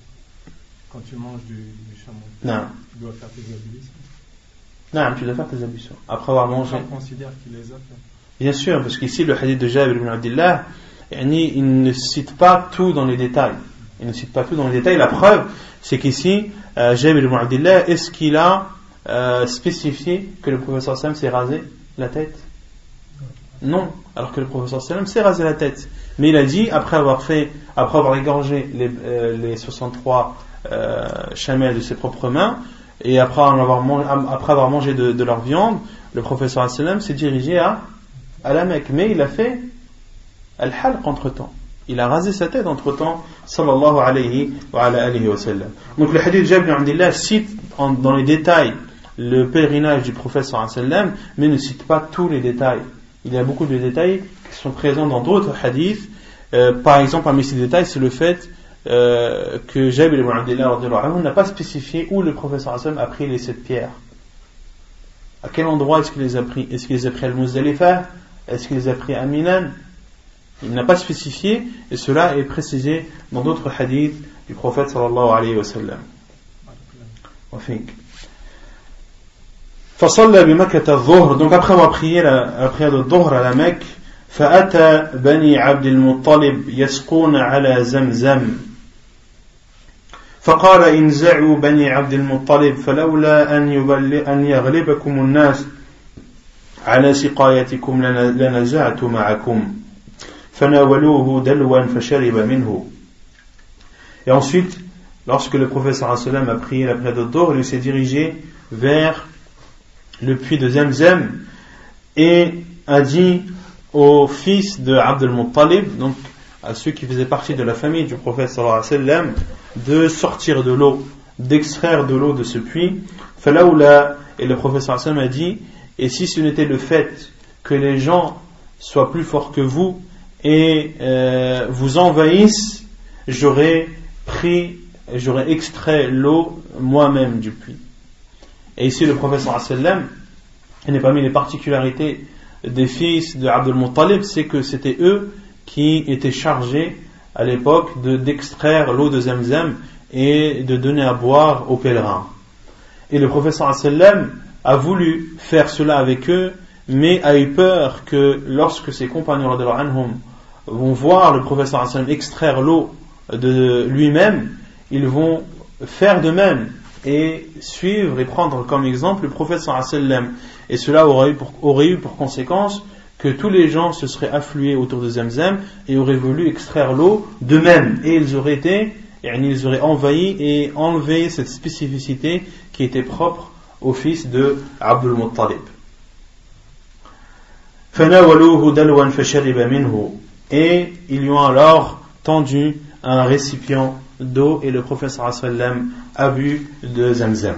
quand tu manges du, du chameau, non. tu dois faire tes ablutions. Non, tu dois faire tes ablutions. Après avoir mangé. On considère qu'il les a fait. Bien sûr, parce qu'ici, le hadith de Jabir ibn Abdullah, il ne cite pas tout dans les détails. Il ne cite pas tout dans les détails. La preuve, c'est qu'ici, euh, Jabir ibn est-ce qu'il a euh, spécifié que le professeur Sam s'est rasé la tête? Non, alors que le professeur Sallam s'est rasé la tête. Mais il a dit, après avoir fait, après avoir égorgé les, euh, les 63 euh, chamelles de ses propres mains, et après avoir, mangé, avoir mangé de, leur viande, le professeur Sallam s'est dirigé à, à la Mecque. Mais il a fait al-halq entre temps. Il a rasé sa tête entre temps, sallallahu alayhi wa alayhi wa sallam. Donc le hadith Jabir Abdullah cite dans les détails le pèlerinage du professeur sallam, mais ne cite pas tous les détails il y a beaucoup de détails qui sont présents dans d'autres hadiths. Euh, par exemple, parmi ces détails, c'est le fait euh, que Jabir ibn Abdullah n'a pas spécifié où le Hassan a pris les sept pierres. À quel endroit est-ce qu'il les a pris? Est-ce qu'il les a pris à Al-Muzdalifa? Est-ce qu'il les a pris à Minan? Il n'a pas spécifié et cela est précisé dans d'autres hadiths du prophète sallallahu alayhi wa sallam. فصلى بمكة الظهر donc après avoir prié la, la prière de Dhuhr à la Mecque فأتى بني عبد المطلب يسقون على زمزم فقال انزعوا بني عبد المطلب فلولا أن, أن يغلبكم الناس على سقايتكم لنزعت معكم et ensuite, lorsque le professeur a prié la prière d'or, il s'est dirigé vers le puits de Zemzem et a dit au fils de Abdel Muttalib, donc à ceux qui faisaient partie de la famille du prophète de sortir de l'eau, d'extraire de l'eau de ce puits. Et le sallam a dit, et si ce n'était le fait que les gens soient plus forts que vous et euh, vous envahissent, j'aurais pris, j'aurais extrait l'eau moi-même du puits. Et ici, le professeur sallam, n'est parmi les particularités des fils de Abdul Muttalib, c'est que c'était eux qui étaient chargés à l'époque d'extraire l'eau de Zamzam et de donner à boire aux pèlerins. Et le professeur sallam a voulu faire cela avec eux, mais a eu peur que lorsque ses compagnons vont voir le professeur extraire l'eau de lui-même, ils vont faire de même et suivre et prendre comme exemple le professeur sallam. Et cela aurait eu, pour, aurait eu pour conséquence que tous les gens se seraient afflués autour de Zamzam et auraient voulu extraire l'eau d'eux-mêmes. Et ils auraient été, ils auraient envahi et enlevé cette spécificité qui était propre au fils de Abdul Muttalib Et ils lui ont alors tendu un récipient d'eau et le professeur sallam a bu de Zamzam.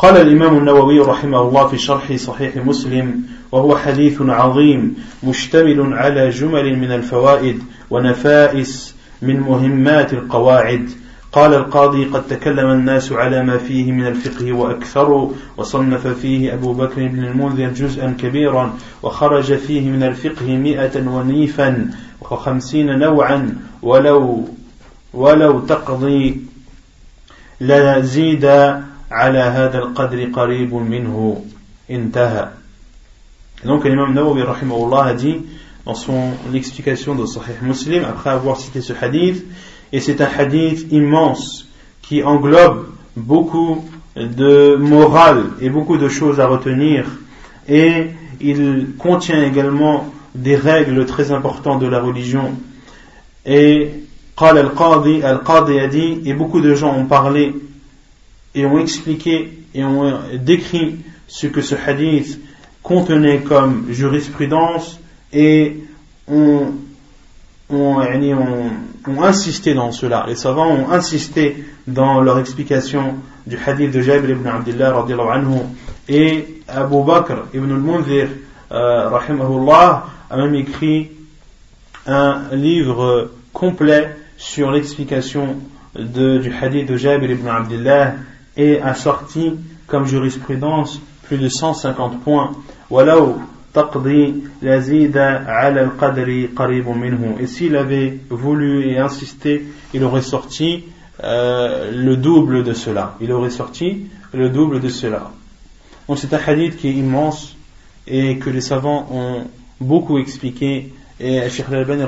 قال الإمام النووي رحمه الله في شرح صحيح مسلم وهو حديث عظيم مشتمل على جمل من الفوائد ونفائس من مهمات القواعد قال القاضي قد تكلم الناس على ما فيه من الفقه وأكثروا وصنف فيه أبو بكر بن المنذر جزءا كبيرا وخرج فيه من الفقه مئة ونيفا وخمسين نوعا ولو ولو تقضي لزيد على هذا القدر قريب منه. انتهى. Donc l'imam Nawawi a dit dans son explication de Sahih Muslim après avoir cité ce hadith Et c'est un hadith immense qui englobe beaucoup de morale et beaucoup de choses à retenir. Et il contient également des règles très importantes de la religion. Et al-Qadi, a dit, et beaucoup de gens ont parlé et ont expliqué et ont décrit ce que ce hadith contenait comme jurisprudence et ont ont, ont, insisté dans cela. Les savants ont insisté dans leur explication du hadith de Jabir ibn Abdullah anhu et Abu Bakr ibn al-Munzir euh, a même écrit un livre complet sur l'explication du hadith de Jabir ibn Abdullah et a sorti comme jurisprudence plus de 150 points. Et s'il avait voulu et insisté, il aurait sorti euh, le double de cela. Il aurait. Donc c'est un hadith qui est immense et que les savants ont beaucoup expliqué. Et Sheikh Al-Albani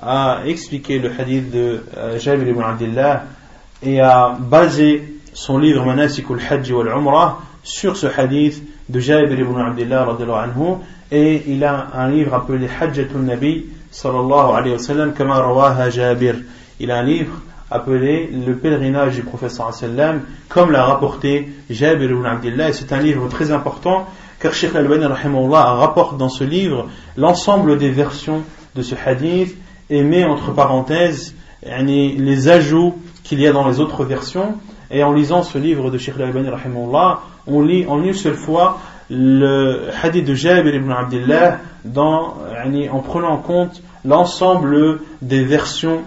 a expliqué le hadith de euh, Jabir ibn Abdullah et a basé son livre Manasikul Hajj wal Umrah sur ce hadith de Jabir ibn Abdullah anhu et il a un livre appelé Hajjatul Nabi sallallahu alayhi wa sallam kama rawaha Jabir. Il a un livre appelé Le pèlerinage du professeur sallam comme l'a rapporté Jabir ibn Abdullah et c'est un livre très important car Sheikh Al-Bani rapporte dans ce livre l'ensemble des versions de ce hadith et met entre parenthèses les ajouts qu'il y a dans les autres versions et en lisant ce livre de Sheikh Al-Albani, on lit en une seule fois le hadith de Jabir ibn Abdullah en prenant en compte l'ensemble des versions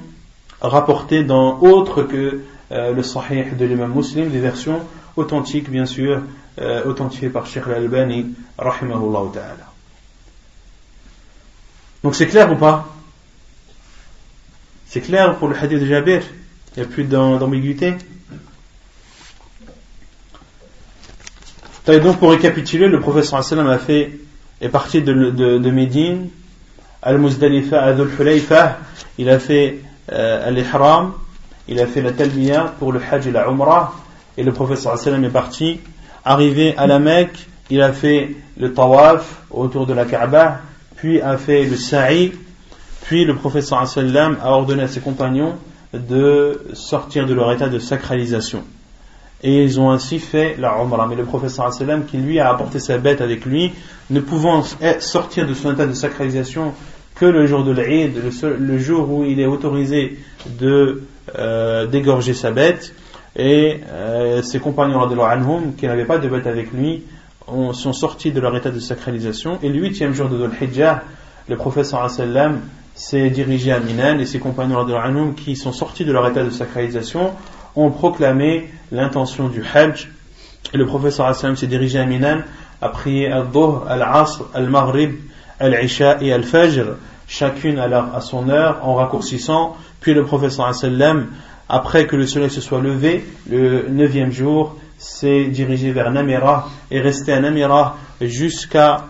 rapportées dans autre que euh, le Sahih de l'imam muslim, des versions authentiques bien sûr, euh, authentifiées par Sheikh Al-Albani, Donc c'est clair ou pas? C'est clair pour le hadith de Jabir? Il n'y a plus d'ambiguïté? Donc pour récapituler, le professeur sallam a fait, est parti de, de, Médine, Al-Muzdalifa, à Dhul il a fait euh, Al-Ihram, il a fait la Talbiya pour le Hajj et Umrah, et le professeur sallam est parti. Arrivé à la Mecque, il a fait le Tawaf autour de la Kaaba, puis a fait le Sa'i, Puis le sallam a ordonné à ses compagnons de sortir de leur état de sacralisation. Et ils ont ainsi fait la Umrah. Mais le prophète sallam qui lui a apporté sa bête avec lui, ne pouvant sortir de son état de sacralisation que le jour de l'Aïd, le, jour où il est autorisé de euh, d'égorger sa bête, et euh, ses compagnons anhum, qui n'avaient pas de bête avec lui sont sortis de leur état de sacralisation et le huitième jour de Dhul Hijjah le prophète sallam s'est dirigé à Minan et ses compagnons anhum, qui sont sortis de leur état de sacralisation ont proclamé l'intention du Hajj. Et le sallam s'est dirigé à Minan a prié Al-Dhuhr, Al-Asr, Al-Maghrib, Al-Isha et Al-Fajr. Chacune à, à son heure en raccourcissant. Puis le sallam après que le soleil se soit levé, le neuvième jour, s'est dirigé vers Namira et resté à Namira jusqu'à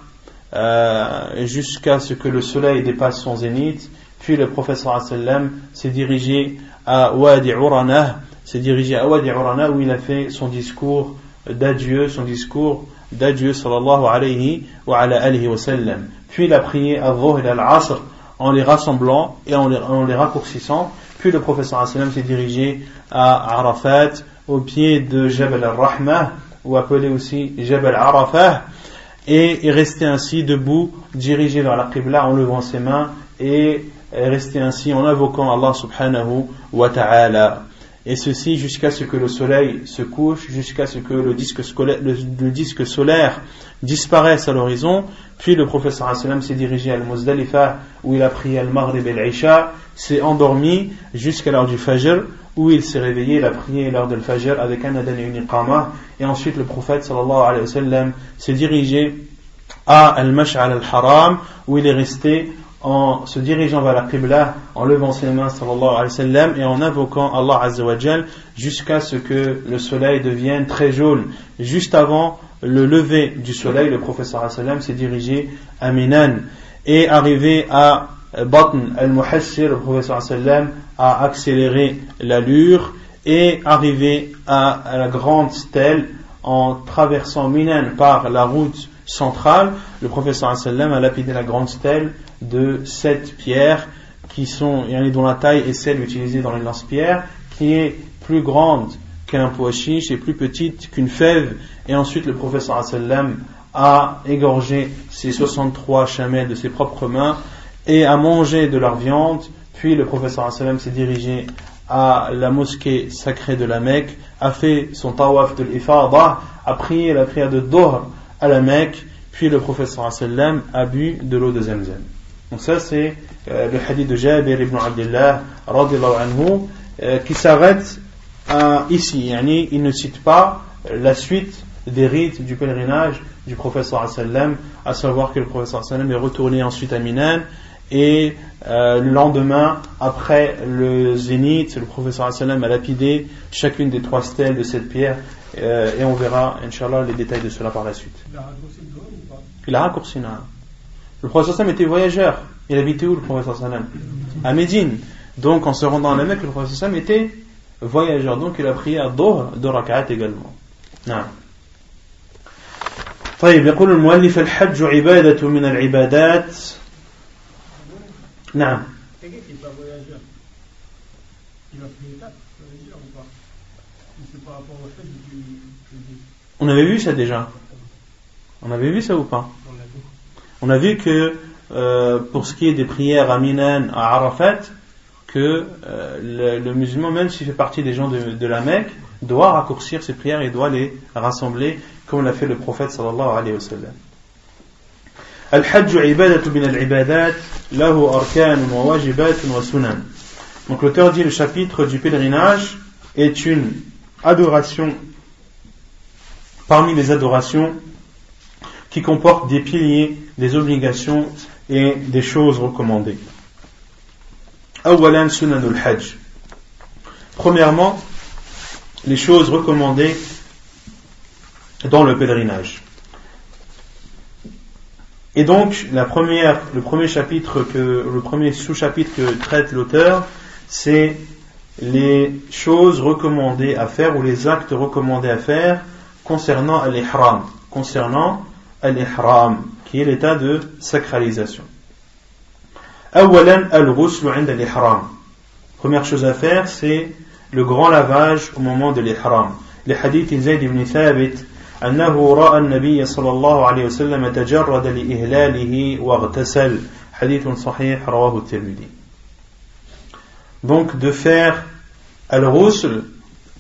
euh, ce que le soleil dépasse son zénith. Puis le professeur s'est dirigé à Wadi Urana, s'est dirigé à Wadi Urana où il a fait son discours d'adieu, son discours d'adieu sallallahu alayhi wa ala alihi wa sallam. Puis il a prié à Dhuhr et al-Asr en les rassemblant et en les, raccourcissant puis le professeur s'est dirigé à Arafat, au pied de Jabal al-Rahmah, ou appelé aussi Jabal Arafah, et est resté ainsi debout, dirigé vers la Qibla en levant ses mains, et est resté ainsi en invoquant Allah subhanahu wa ta'ala. Et ceci jusqu'à ce que le soleil se couche, jusqu'à ce que le disque, solaire disparaissent à l'horizon. Puis le professeur s'est dirigé à Al-Muzdalifa où il a prié Al-Maghrib et Al-Isha, s'est endormi jusqu'à l'heure du Fajr où il s'est réveillé, il a prié l'heure de Fajr avec un adan et une. Et ensuite le prophète sallallahu alayhi wa sallam s'est dirigé à Al-Mash'al al-Haram où il est resté en se dirigeant vers la Qibla, en levant ses mains sallallahu alayhi wa sallam et en invoquant Allah azza wa jusqu'à ce que le soleil devienne très jaune. Juste avant le lever du soleil, le professeur sallam s'est dirigé à Minan et arrivé à Batn al-Muhassir, le professeur sallam a accéléré l'allure et arrivé à, la grande stèle en traversant Minan par la route centrale, le professeur sallam a lapidé la grande stèle de sept pierres qui sont, dont la taille est celle utilisée dans les lance-pierres, qui est plus grande qu'un pois chiche et plus petite qu'une fève. Et ensuite, le professeur sallam a égorgé ses 63 chamelles de ses propres mains et a mangé de leur viande. Puis le professeur sallam s'est dirigé à la mosquée sacrée de la Mecque, a fait son tawaf de l'ifada, a prié la prière de Dohr à la Mecque, puis le professeur sallam a bu de l'eau de Zemzem. Donc ça c'est euh, le hadith de Jabir ibn Abdullah anhu, euh, qui s'arrête ici, il ne cite pas la suite des rites du pèlerinage du professeur sallam, à savoir que le professeur sallam est retourné ensuite à Minan et euh, le lendemain, après le zénith, le professeur sallam a lapidé chacune des trois stèles de cette pierre euh, et on verra, inshallah, les détails de cela par la suite. Il a raccourci non. Le professeur sallam était voyageur. Il habitait où le professeur sallam À Médine. Donc en se rendant à la Mecque, le professeur sallam était voyageur. Donc il a prié à Dohr, deux rak'at également. نعم. طيب يقول المؤلف الحج عبادة من العبادات نعم On avait vu ça déjà. On avait vu ça ou pas On a vu que euh, pour ce qui est des prières à Minan, à Arafat, que euh, le, musulman, même s'il fait partie des gens de, la Mecque, doit raccourcir ses prières et doit les rassembler comme l'a fait le prophète sallallahu alayhi wa sallam. Donc l'auteur dit le chapitre du pèlerinage est une adoration parmi les adorations qui comportent des piliers, des obligations et des choses recommandées. Premièrement, les choses recommandées dans le pèlerinage. Et donc, la première, le premier chapitre que, le premier sous-chapitre que traite l'auteur, c'est les choses recommandées à faire ou les actes recommandés à faire concernant l'ihram, concernant l'ihram, qui est l'état de sacralisation. Première chose à faire, c'est le grand lavage au moment de l'ihram. Les hadiths Zayd ibn Thabit أنه رأى النبي صلى الله عليه وسلم تجرد لإهلاله واغتسل حديث صحيح رواه الترمذي Donc de faire al-ghusl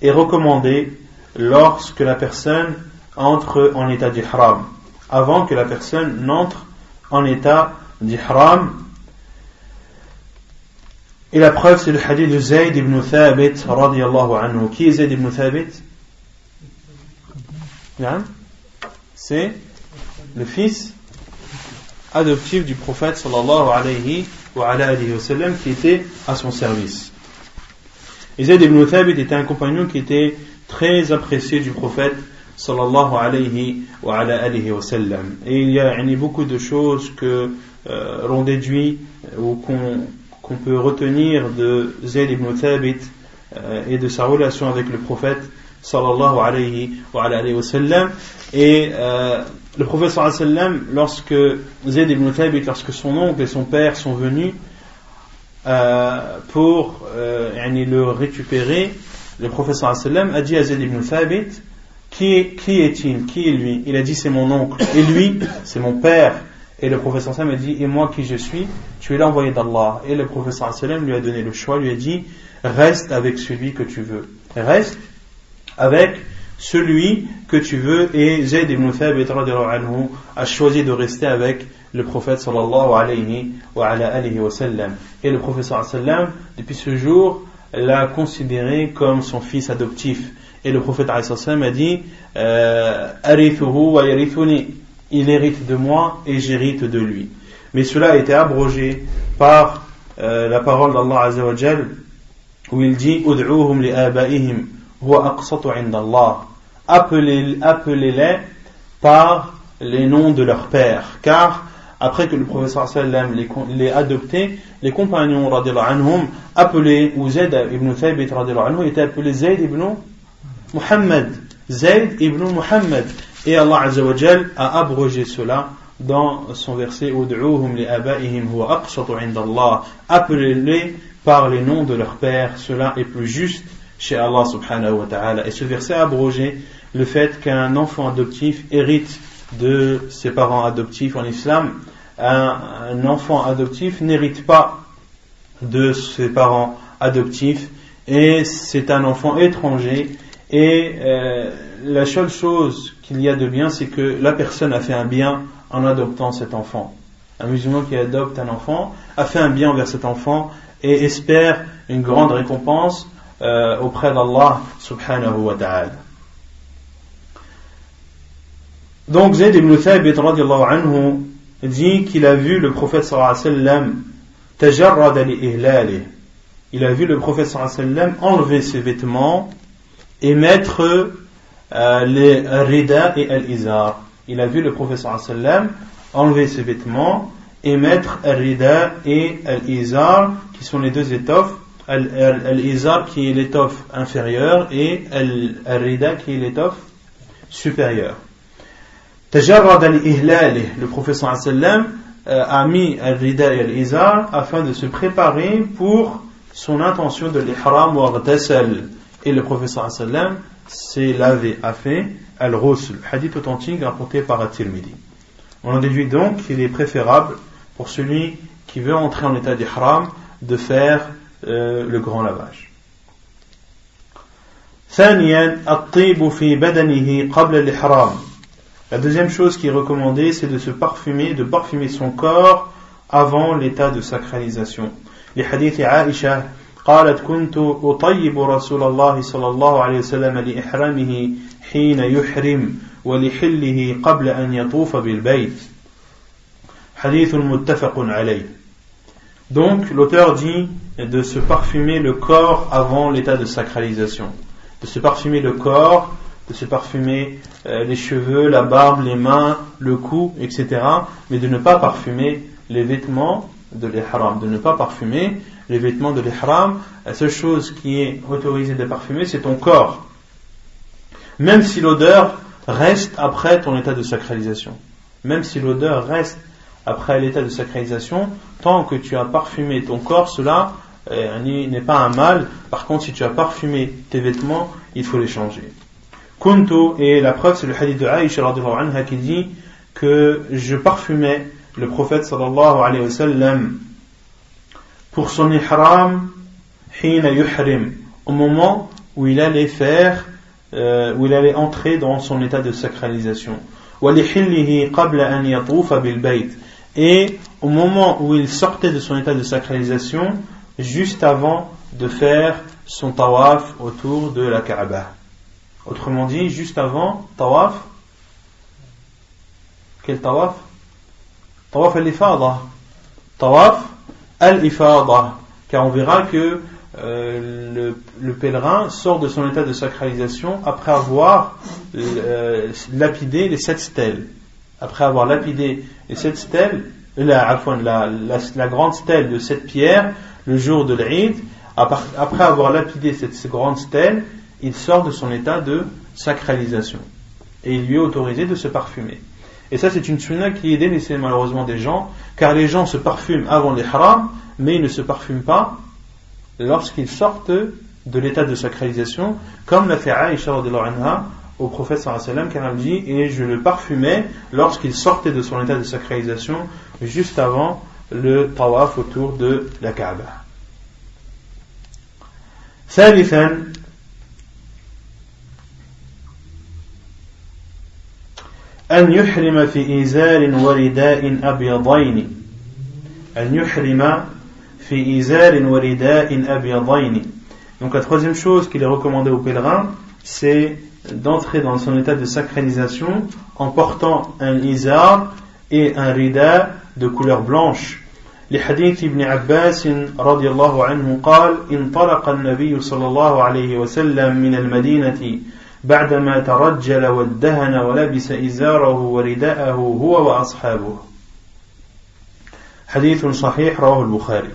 est recommandé lorsque la personne entre en état d'ihram, avant que la personne n'entre en état d'ihram. Et la preuve, c'est le hadith de Zayd ibn Thabit, radiallahu anhu. Qui est Zayd ibn Thabit? C'est le fils adoptif du prophète sallallahu alayhi wa, alayhi wa sallam, qui était à son service. Et Zayd ibn Thabit était un compagnon qui était très apprécié du prophète sallallahu alayhi wa, alayhi wa sallam. Et il y a beaucoup de choses que euh, l'on déduit euh, ou qu'on peut retenir de Zayd ibn Thabit euh, et de sa relation avec le prophète sallallahu alayhi wa, alayhi wa sallam. Et euh, le prophète sallallahu alayhi wa sallam, lorsque Zayd ibn Thabit, lorsque son oncle et son père sont venus euh, pour euh, le récupérer, le professeur sallam a dit à Zayd ibn Thabit qui, est-il? Qui est lui? Il a dit c'est mon oncle. Et lui, c'est mon père. Et le professeur sallam a dit et moi qui je suis Tu es l'envoyé d'Allah. Et le professeur sallam lui a donné le choix, lui a dit reste avec celui que tu veux. Reste avec celui que tu veux. Et Zayd ibn Thabit a choisi de rester avec le prophète sallallahu alayhi wa, sallam. Et le prophète sallam, depuis ce jour, l'a considéré comme son fils adoptif. Et le prophète a dit euh, Il hérite de moi et j'hérite de lui. Mais cela a été abrogé par euh, la parole d'Allah Azzawajal où il dit Ud'uhum li abaihim huwa aqsatu Allah. Appelez-les par les noms de leur père. Car après que le professeur sallam l'ait adopté, les compagnons anhum appelés, ou Zayd ibn Thabit anhu était appelé Zayd ibn Muhammad. Zayd ibn Muhammad. Et Allah Azzawajal a abrogé cela dans son verset Appelez-les par les noms de leur père, cela est plus juste chez Allah subhanahu wa ta'ala. Et ce verset a abrogé le fait qu'un enfant adoptif hérite de ses parents adoptifs en islam un, enfant adoptif n'hérite pas de ses parents adoptifs et c'est un enfant étranger et euh, la seule chose qu'il y a de bien c'est que la personne a fait un bien en adoptant cet enfant. Un musulman qui adopte un enfant a fait un bien envers cet enfant et espère une grande récompense euh, auprès d'Allah subhanahu wa ta'ala. Donc Zayd ibn Thabit anhu dit qu'il a vu le prophète sallallahu alayhi wa sallam il a vu le prophète sallallahu alayhi wa enlever ses vêtements et mettre euh, les rida et al-izar. Il a vu le wa sallam enlever ses vêtements et mettre al-rida et al-izar qui sont les deux étoffes. Al-izar qui est l'étoffe inférieure et al-rida qui est l'étoffe supérieure. Tajarrad al-ihlali, le professeur sallam euh, a mis al-rida et al-izar afin de se préparer pour son intention de l'ihram ou et le professeur sallam s'est lavé à fait al-Rusul, hadith authentique rapporté par At-Tirmidhi. On en déduit donc qu'il est préférable pour celui qui veut entrer en état d'ihram de faire euh, le grand lavage. La deuxième chose qui est recommandée, c'est de se parfumer, de parfumer son corps avant l'état de sacralisation. Les hadiths Aisha قالت كنت أطيب رسول الله صلى الله عليه وسلم لإحرامه حين يحرم ولحله قبل أن يطوف بالبيت حديث متفق عليه Donc l'auteur dit de se parfumer le corps avant l'état de sacralisation. De se parfumer le corps de se parfumer euh, les cheveux, la barbe, les mains, le cou, etc. Mais de ne pas parfumer les vêtements de l'ihram, de ne pas parfumer les vêtements de l'ihram. La seule chose qui est autorisée de parfumer, c'est ton corps. Même si l'odeur reste après ton état de sacralisation. Même si l'odeur reste après l'état de sacralisation, tant que tu as parfumé ton corps, cela euh, n'est pas un mal. Par contre, si tu as parfumé tes vêtements, il faut les changer. Kuntu, et la preuve, c'est le hadith de Aïcha qui dit que je parfumais le prophète sallallahu alayhi wa sallam pour son ihram, au moment où il allait faire, euh, où il allait entrer dans son état de sacralisation. Et au moment où il sortait de son état de sacralisation, juste avant de faire son tawaf autour de la Kaaba. Autrement dit, juste avant, tawaf. Quel tawaf? Tawaf al-ifada. Tawaf al-ifada. Car on verra que euh, le, pèlerin sort de son état de sacralisation après avoir euh, lapidé les sept stèles. Après avoir lapidé les sept stèles, la, la, grande stèle de sept pierres, le jour de l'Eid, après avoir lapidé cette grande stèle, il sort de son état de sacralisation. Et il lui est autorisé de se parfumer. Et ça, c'est une sunna qui est délaissée malheureusement des gens, car les gens se parfument avant les haram, mais ils ne se parfument pas lorsqu'ils sortent de l'état de sacralisation, comme l'a fait Aïcha anha au prophète sallam, car elle dit Et je le parfumais lorsqu'il sortait de son état de sacralisation, juste avant le tawaf autour de la Kaaba. أن يحرم في إزار ورداء أبيضين أن يحرم في إزار ورداء أبيضين Donc la troisième chose qu'il est recommandé aux pèlerins, c'est d'entrer dans son état de sacralisation en portant un izar et un rida de couleur blanche. لحديث ابن عباس رضي الله عنه قال انطلق النبي صلى الله عليه وسلم من المدينة بعدما ترجل وادهن ولبس إزاره ورداءه هو وأصحابه حديث صحيح رواه البخاري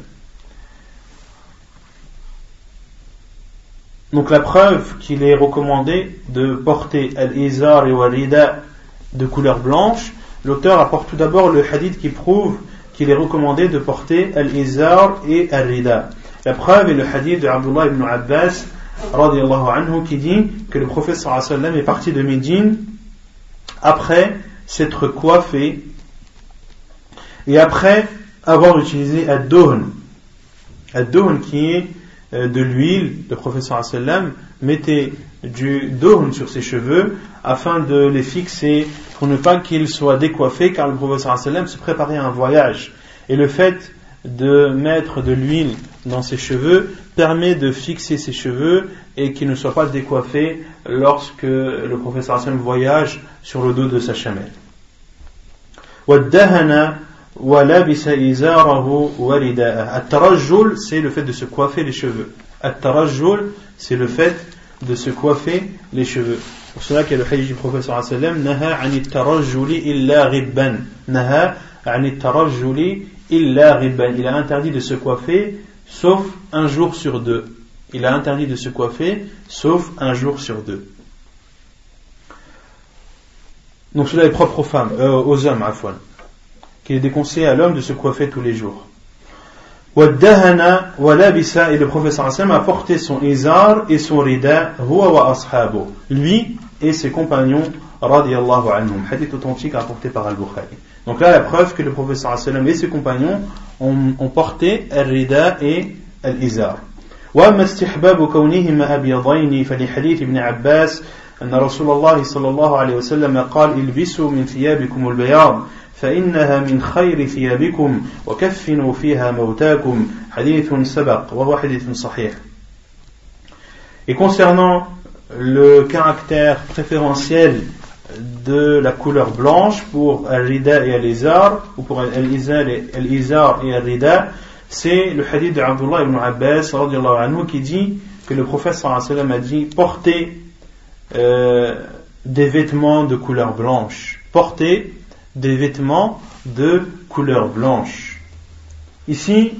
Donc la preuve qu'il est recommandé de porter al-izar et al-rida de couleur blanche, l'auteur apporte tout d'abord le hadith qui prouve qu'il est recommandé de porter al-izar et al-rida. La preuve est le hadith de Abdullah ibn Abbas anhu, qui dit que le prophète sallam est parti de Médine après s'être coiffé et après avoir utilisé ad-dohn. Ad-dohn qui est euh, de l'huile, le professeur sallam mettait du dohn sur ses cheveux afin de les fixer pour ne pas qu'ils soient décoiffés car le professeur sallam se préparait à un voyage. Et le fait de mettre de l'huile dans ses cheveux permet de fixer ses cheveux et qu'ils ne soient pas décoiffés lorsque le professeur Hassan voyage sur le dos de sa chamelle. At-tarajjul, c'est le fait de se coiffer les cheveux. At-tarajjul, c'est le fait de se coiffer les cheveux. Pour cela que le hadith du professeur sallam naha anit tarajjuli illa ribban. Naha anit tarajjuli illa ribban. Il a interdit de se coiffer sauf un jour sur deux il a interdit de se coiffer sauf un jour sur deux donc cela est propre aux femmes euh, aux hommes à qu'il est déconseillé à l'homme de se coiffer tous les jours. Et le professeur Hassan a porté son izar et son rida, lui et ses compagnons, radiallahu anhum. Hadith authentique rapporté par Al-Bukhari. Donc là, la preuve que le professeur Hassan et ses compagnons ont, ont porté al-rida et al-izar. وأما استحباب كونهما أبيضين فلحديث ابن عباس أن رسول الله صلى الله عليه وسلم قال البسوا من ثيابكم البياض فإنها من خير ثيابكم وكفنوا فيها موتاكم حديث سبق وهو حديث صحيح Et concernant le caractère préférentiel de la couleur blanche pour Al-Rida et Al-Izar, ou pour Al-Izar et Al-Rida, c'est le hadith de Abdullah ibn Abbas anhu, qui dit que le prophète a dit portez euh, des vêtements de couleur blanche. Portez des vêtements de couleur blanche. Ici,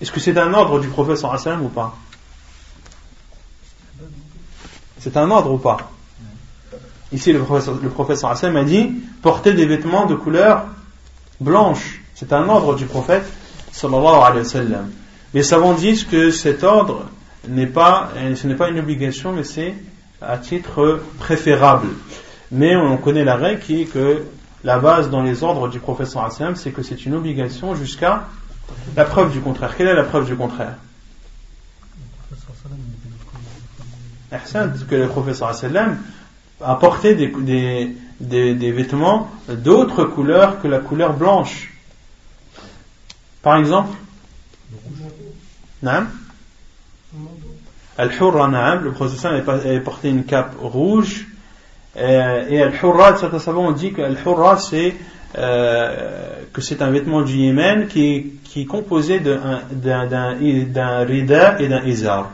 est-ce que c'est un ordre du prophète ou pas? C'est un ordre ou pas? Ici, le prophète, le sallam a dit portez des vêtements de couleur blanche. C'est un ordre du prophète sallallahu alayhi wa sallam. Les savants disent que cet ordre n'est pas, ce n'est pas une obligation, mais c'est à titre préférable. Mais on connaît la règle qui est que la base dans les ordres du wa sallam, c'est que c'est une obligation jusqu'à la preuve du contraire. Quelle est la preuve du contraire? Que le professeur a porté des, des, vêtements d'autres couleurs que la couleur blanche. Par exemple, Al-Hurra, le professeur avait porté une cape rouge. Euh, et Al-Hurra, certains savants ont dit que Al-Hurra, c'est euh, un vêtement du Yémen qui, qui est composé d'un rida et d'un izar,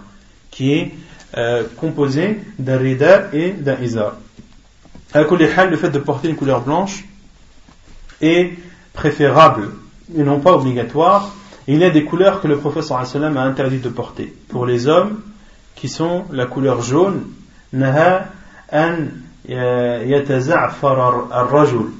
qui est euh, composé d'un rida et d'un izar. le fait de porter une couleur blanche est préférable et non pas obligatoire. Il y a des couleurs que le prophète a interdit de porter. Pour les hommes, qui sont la couleur jaune, naha an yataza'far ar-rajul.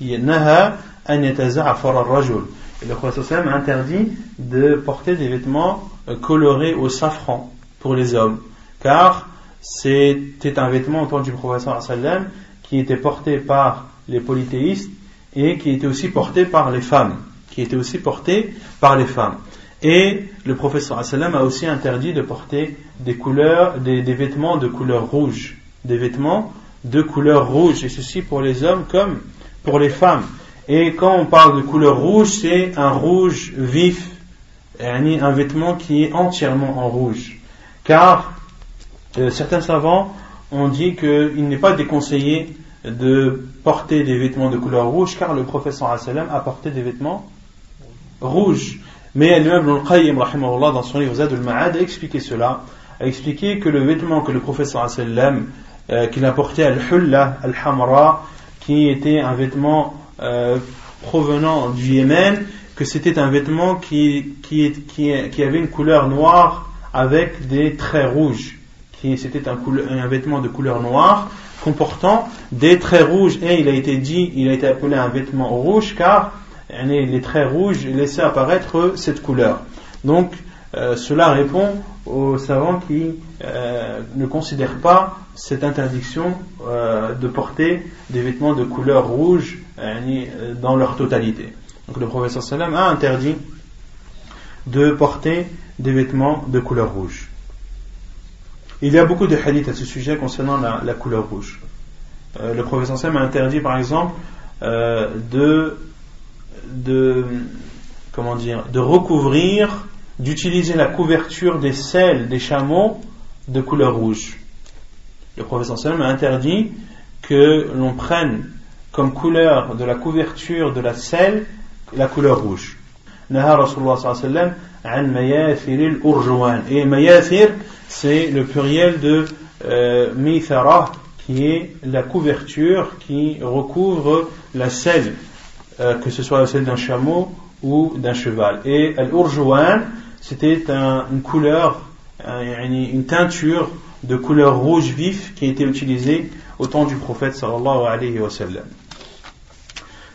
Naha an ar-rajul. Et le prophète a interdit de porter des vêtements euh, colorés au safran pour les hommes car c'était un vêtement au temps du professeur sallam qui était porté par les polythéistes et qui était aussi porté par les femmes, qui était aussi porté par les femmes. Et le professeur sallam a aussi interdit de porter des couleurs, des, vêtements de couleur rouge, des vêtements de couleur rouge, et ceci pour les hommes comme pour les femmes. Et quand on parle de couleur rouge, c'est un rouge vif, un vêtement qui est entièrement en rouge. Car euh, certains savants ont dit qu'il n'est pas déconseillé de porter des vêtements de couleur rouge car le professeur a porté des vêtements rouges. Mais l'imam Ibn qayyim dans son livre Zad al-Ma'ad a expliqué cela, a expliqué que le vêtement que le professeur euh, qu'il a porté al-Hulla al-Hamra, qui était un vêtement euh, provenant du Yémen, que c'était un vêtement qui avait une couleur noire avec des traits rouges c'était un, un, vêtement de couleur noire comportant des traits rouges et il a été dit, il a été appelé un vêtement rouge car les traits rouges laissaient apparaître cette couleur. Donc euh, cela répond aux savants qui euh, ne considèrent pas cette interdiction euh, de porter des vêtements de couleur rouge dans leur totalité. Donc le professeur Salam a interdit de porter des vêtements de couleur rouge. Il y a beaucoup de hadiths à ce sujet concernant la, couleur rouge. Euh, le professeur Sam a interdit par exemple euh, de, comment dire, de recouvrir, d'utiliser la couverture des selles des chameaux de couleur rouge. Le professeur Sam a interdit que l'on prenne comme couleur de la couverture de la selle la couleur rouge. Naha Rasulullah sallallahu alayhi wa sallam Et mayathir, c'est le pluriel de euh, qui est la couverture qui recouvre la selle, euh, que ce soit la selle d'un chameau ou d'un cheval. Et al-urjouan, c'était une couleur, une teinture de couleur rouge vif qui était utilisée au temps du prophète sallallahu alayhi wa sallam.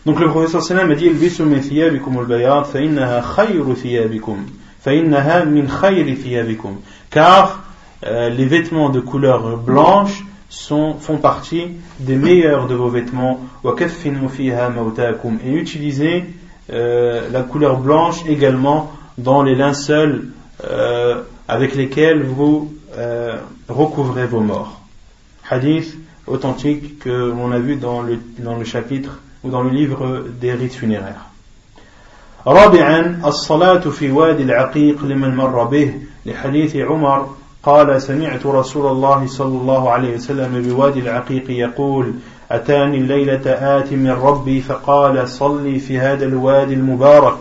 Donc le wa sallam a dit thiyabikum al-bayad fa innaha khayru thiyabikum min car euh, les vêtements de couleur blanche font partie des meilleurs de vos vêtements. Et utilisez euh, la couleur blanche également dans les linceuls euh, avec lesquels vous recouvrez vos morts. Hadith authentique que l'on a vu dans le chapitre ou dans le livre des rites funéraires. رابعا الصلاة في وادي العقيق لمن مر به لحديث عمر قال سمعت رسول الله صلى الله عليه وسلم بوادي العقيق يقول أتاني الليلة آت من ربي فقال صلي في هذا الوادي المبارك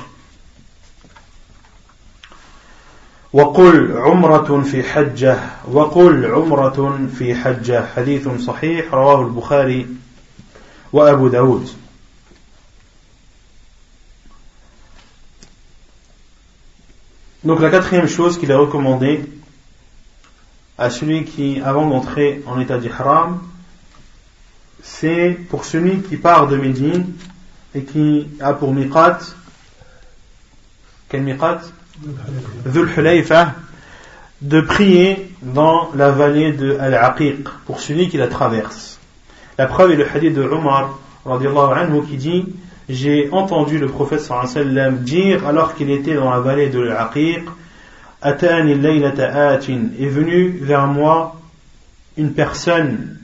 وقل عمرة في حجة وقل عمرة في حجة حديث صحيح رواه البخاري وأبو داود Donc la quatrième chose qu'il a recommandé à celui qui, avant d'entrer en état d'ihram, c'est pour celui qui part de Médine et qui a pour miqat, quel miqat? Dhul Hulayfa, de prier dans la vallée de Al-Aqiq pour celui qui la traverse. La preuve est le hadith de Umar anhu, qui dit J'ai entendu le prophète sallam dire alors qu'il était dans la vallée de Al-Aqiq Atani atin est venu vers moi une personne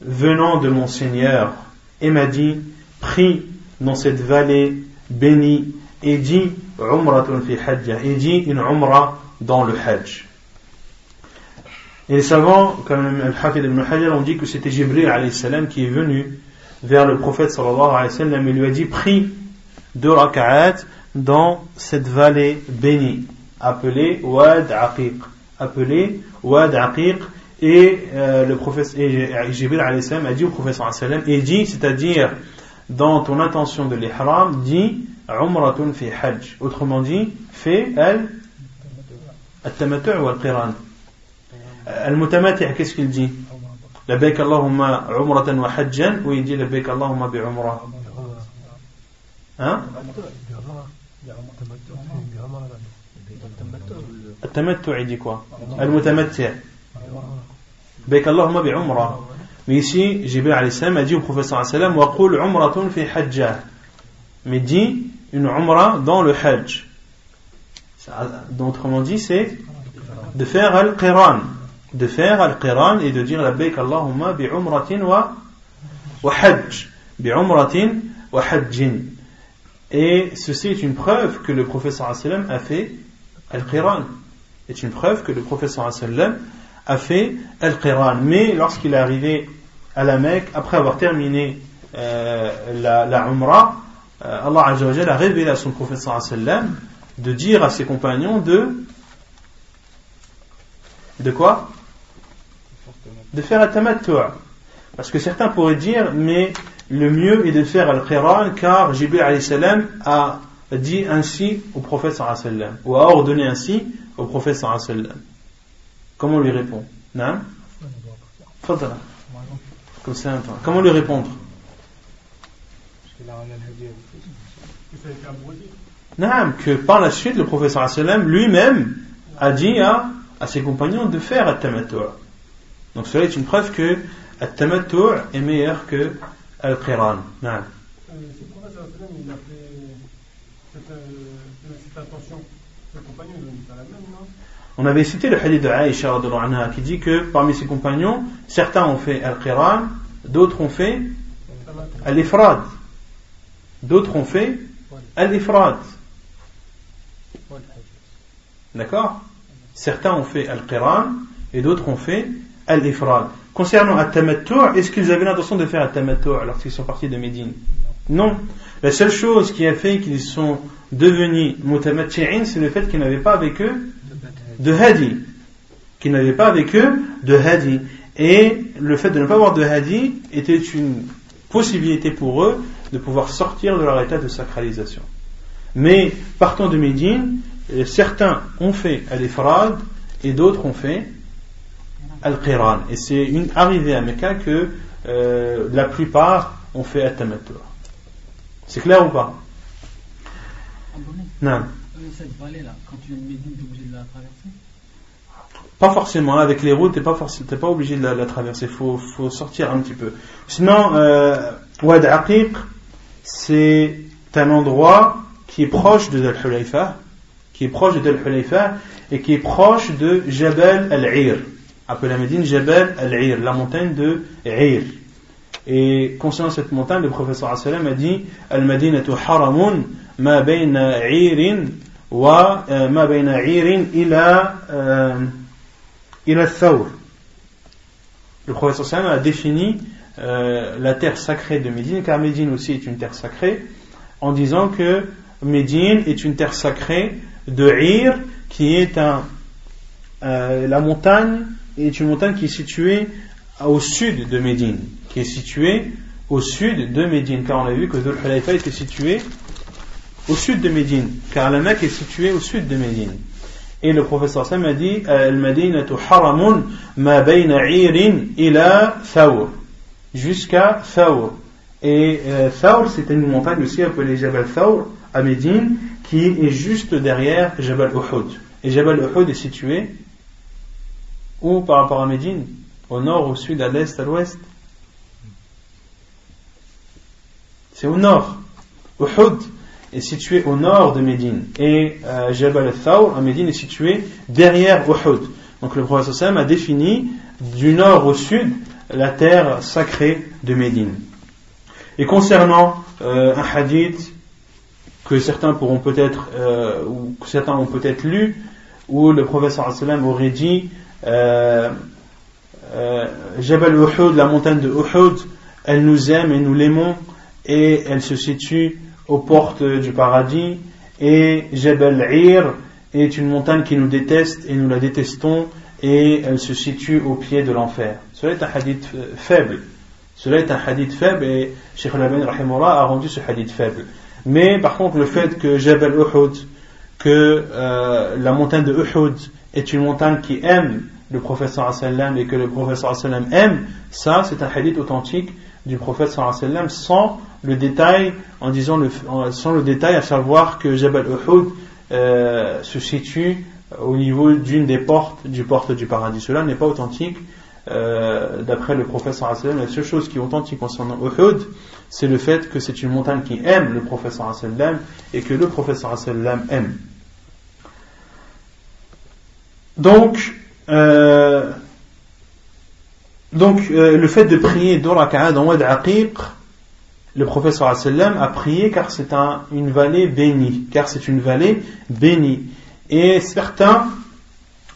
venant de mon Seigneur et m'a dit Prie dans cette vallée bénie et dit Umratun fi hajja et dit une umrah dans le hajj. Et les savants, comme Al-Hafid ibn Hajar, ont dit que c'était Jibril qui est venu vers le prophète sallallahu alayhi wa sallam et lui a dit Prie deux raka'at dans cette vallée bénie, appelée Wad Aqiq. Appelée Wad Aqiq. Et euh, le prophète, et Jibril a dit au prophète sallallahu alayhi wa sallam, et dit, c'est-à-dire dans ton intention de l'ihram, dit Umratun fi hajj. Autrement dit, fais al-tamattu' ou al-qiran. Al-mutamati' qu'est-ce qu'il dit? لبيك اللهم عمرة وحجا ويجي لبيك اللهم بعمرة. ها؟ التمتع يجي كوا المتمتع. بيك اللهم بعمرة. ويشي جبريل عليه السلام يجي صلى الله عليه وسلم وقول عمرة في حجة. مدي إن عمرة دون لو حج. دونك كومون دي سي دو فيغ القران. De faire al-qiran et de dire la baik Allahumma bi umratin wa, wa hajj. Bi umratin wa hajjin. Et ceci est une preuve que le professeur sallam a fait al-qiran. C'est une preuve que le professeur sallam a fait al-qiran. Mais lorsqu'il est arrivé à la Mecque, après avoir terminé euh, la, la umrah, euh, Allah a révélé à son prophète sallam de dire à ses compagnons de de quoi? De faire un tamattu'. Parce que certains pourraient dire, mais le mieux est de faire al-qiran car Jibril salam a dit ainsi au prophète sallam ou a ordonné ainsi au prophète sallam. Comment lui répond? Non Comme ça, comment lui répondre? Non, que par la suite, le professeur sallam lui-même a dit à, à, ses compagnons de faire at-tamattu'. Donc cela est une preuve que at-tamattu' est meilleur que al-qiran. Euh, on avait cité le hadith de Aïcha qui dit que parmi ses compagnons, certains ont fait al-qiran, d'autres ont fait al-ifrad. D'autres ont fait al-ifrad. D'accord? Certains ont fait al-qiran et d'autres ont fait Concernant al-tamattu', est-ce qu'ils avaient l'intention de faire al-tamattu' lorsqu'ils sont partis de Médine? Non. La seule chose qui a fait qu'ils sont devenus mutamatti'in, c'est le fait qu'ils n'avaient pas avec eux de hadi. Qu'ils n'avaient pas avec eux de hadi. Et le fait de ne pas avoir de hadi était une possibilité pour eux de pouvoir sortir de leur état de sacralisation. Mais partant de Médine, euh, certains ont fait al-ifrad et d'autres ont fait al-qiran. Et c'est une arrivée à Mecca que euh, la plupart ont fait al-tamattu. C'est clair ou pas? Non. Cette vallée-là, quand tu viens de Médine, tu es obligé de la traverser? Pas forcément, avec les routes, tu n'es pas, pas obligé de la, traverser, il faut, faut, sortir un petit peu. Sinon, euh, Wad Aqiq, c'est un endroit qui est proche de Al-Hulayfa, qui est proche de Al-Hulayfa et qui est proche de Jabal Al-Ir, appelé à Médine Jabal Al-Ir, la montagne de Ir. Et concernant cette montagne, le professeur sallam a dit Al-Madinatu haramun ma bayna irin wa euh, ma bayna irin ila euh, ila thawr. Le professeur sallam a défini euh, la terre sacrée de Médine, car Médine aussi est une terre sacrée, en disant que Médine est une terre sacrée de Ir, qui est un, la montagne, est une montagne qui est située au sud de Médine, qui est située au sud de Médine, car on a vu que Dhul Hulayfa était situé au sud de Médine, car la Mecque est située au sud de Médine. Et le professeur Sam a dit Al-Madinatu haramun ma bayna irin ila thawr jusqu'à Thawr. Et euh, Thawr, c'était une montagne aussi appelée Jabal Thawr à Médine, qui est juste derrière Jabal Uhud. Et Jabal Uhud est situé où par rapport à Médine? Au nord, au sud, à l'est, à l'ouest? C'est au nord. Uhud est situé au nord de Médine. Et euh, Jabal Thawr à Médine est situé derrière Uhud. Donc le prophète a défini du nord au sud la terre sacrée de Médine. Et concernant euh, un hadith que certains pourront peut-être, euh, ou que certains ont peut-être lu, où le professeur aurait dit euh, Jabal Uhud, la montagne de Uhud, elle nous aime et nous l'aimons, et elle se situe aux portes du paradis, et Jabal Ir est une montagne qui nous déteste et nous la détestons, et elle se situe au pied de l'enfer. Cela est un hadith faible. Cela est un hadith faible et Sheikh Al-Albani a rendu ce hadith faible. Mais par contre, le fait que Jabal Uhud, que euh, la montagne de Uhud est une montagne qui aime le prophète sallam et que le prophète sallam aime, ça c'est un hadith authentique du prophète sallam sans le détail, en disant le, sans le détail à savoir que Jabal Uhud euh, se situe au niveau d'une des portes du porte du paradis. Cela n'est pas authentique euh, d'après le professeur sallam. La seule chose qui est authentique concernant Uhud, c'est le fait que c'est une montagne qui aime le professeur sallam et que le professeur sallam aime. Donc, euh, donc euh, le fait de prier la dans Wad Aqiq, le professeur sallam a prié car c'est un, une vallée bénie, car c'est une vallée bénie. Et certains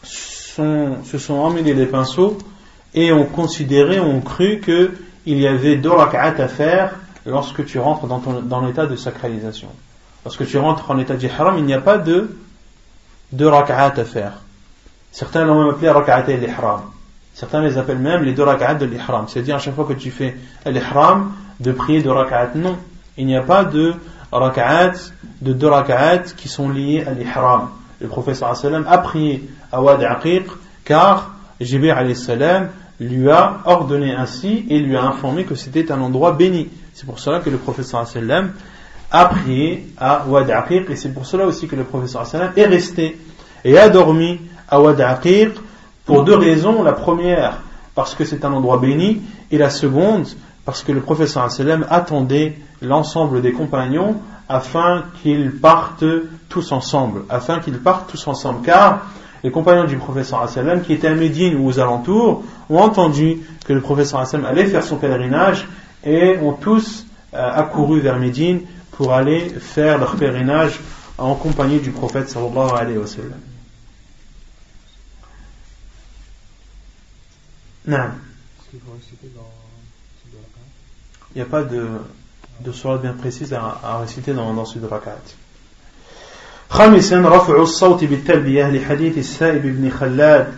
se sont emmêlés les pinceaux et ont considéré, ont cru qu'il y avait deux à faire lorsque tu rentres dans, dans l'état de sacralisation. Lorsque tu rentres en état d'ihram, il n'y a pas de deux rak'at à faire. Certains l'ont même appelé rak'at l'ihram. Certains les appellent même les deux rak'at de l'ihram. C'est-à-dire à chaque fois que tu fais l'ihram, de prier deux rak'at. Non, il n'y a pas de rak'at, de deux rak'at qui sont liés à l'ihram le professeur sallam a prié à Wad Aqiq car Jibril salam lui a ordonné ainsi et lui a informé que c'était un endroit béni. C'est pour cela que le professeur sallam a prié à Wad Aqiq et c'est pour cela aussi que le professeur sallam est resté et a dormi à Wad Aqiq pour deux raisons. La première, parce que c'est un endroit béni et la seconde, parce que le professeur sallam attendait l'ensemble des compagnons afin qu'ils partent tous ensemble, afin qu'ils partent tous ensemble, car les compagnons du professeur sallam qui étaient à Médine ou aux alentours ont entendu que le professeur sallam allait faire son pèlerinage et ont tous euh, accouru vers Médine pour aller faire leur pèlerinage en compagnie du prophète sallallahu alayhi wa sallam. Non. Il n'y a pas de de sourate bien précise à, à réciter dans, dans ce rakat. خامسا رفع الصوت بالتلبية لحديث السائب بن خلاد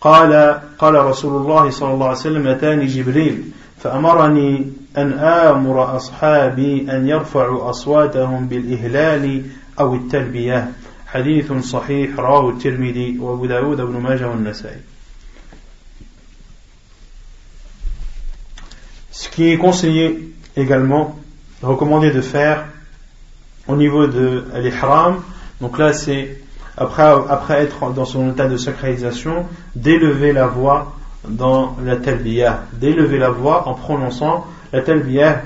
قال قال رسول الله صلى الله عليه وسلم أتاني جبريل فأمرني أن آمر أصحابي أن يرفعوا أصواتهم بالإهلال أو التلبية حديث صحيح رواه الترمذي وأبو داود بن ماجه والنسائي Ce qui est conseillé également recommandé de faire au niveau de l'ihram. Donc là, c'est après, après être dans son état de sacralisation, d'élever la voix dans la talbiyah, d'élever la voix en prononçant la talbiyah.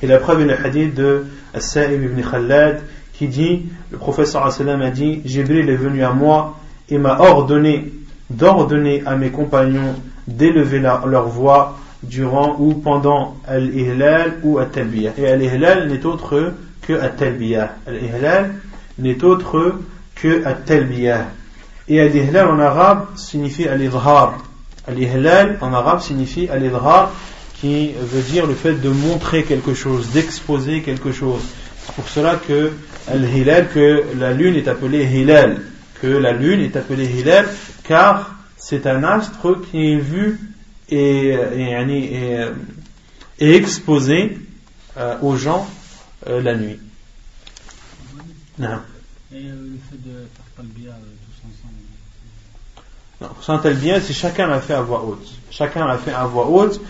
Et la preuve est le hadith de As-Sa'ib ibn Khalad qui dit, le professeur a dit, Jibril est venu à moi et m'a ordonné d'ordonner à mes compagnons d'élever leur voix durant ou pendant al-ihlal ou al-talbiyah. Et al-ihlal n'est autre que al-talbiyah. Al-ihlal n'est autre que al-talbiyah. Et al-ihlal en arabe signifie al-idhar. Al-ihlal en arabe signifie al-idhar qui veut dire le fait de montrer quelque chose, d'exposer quelque chose. C'est pour cela que al-hilal, que la lune est appelée hilal, que la lune est appelée hilal, car c'est un astre qui est vu et, et, et exposé euh, aux gens euh, la nuit. Non. Et euh, le fait de faire talbiya tous ensemble Non, sans talbiya, c'est chacun l'a fait à voix haute. Chacun l'a fait à voix haute.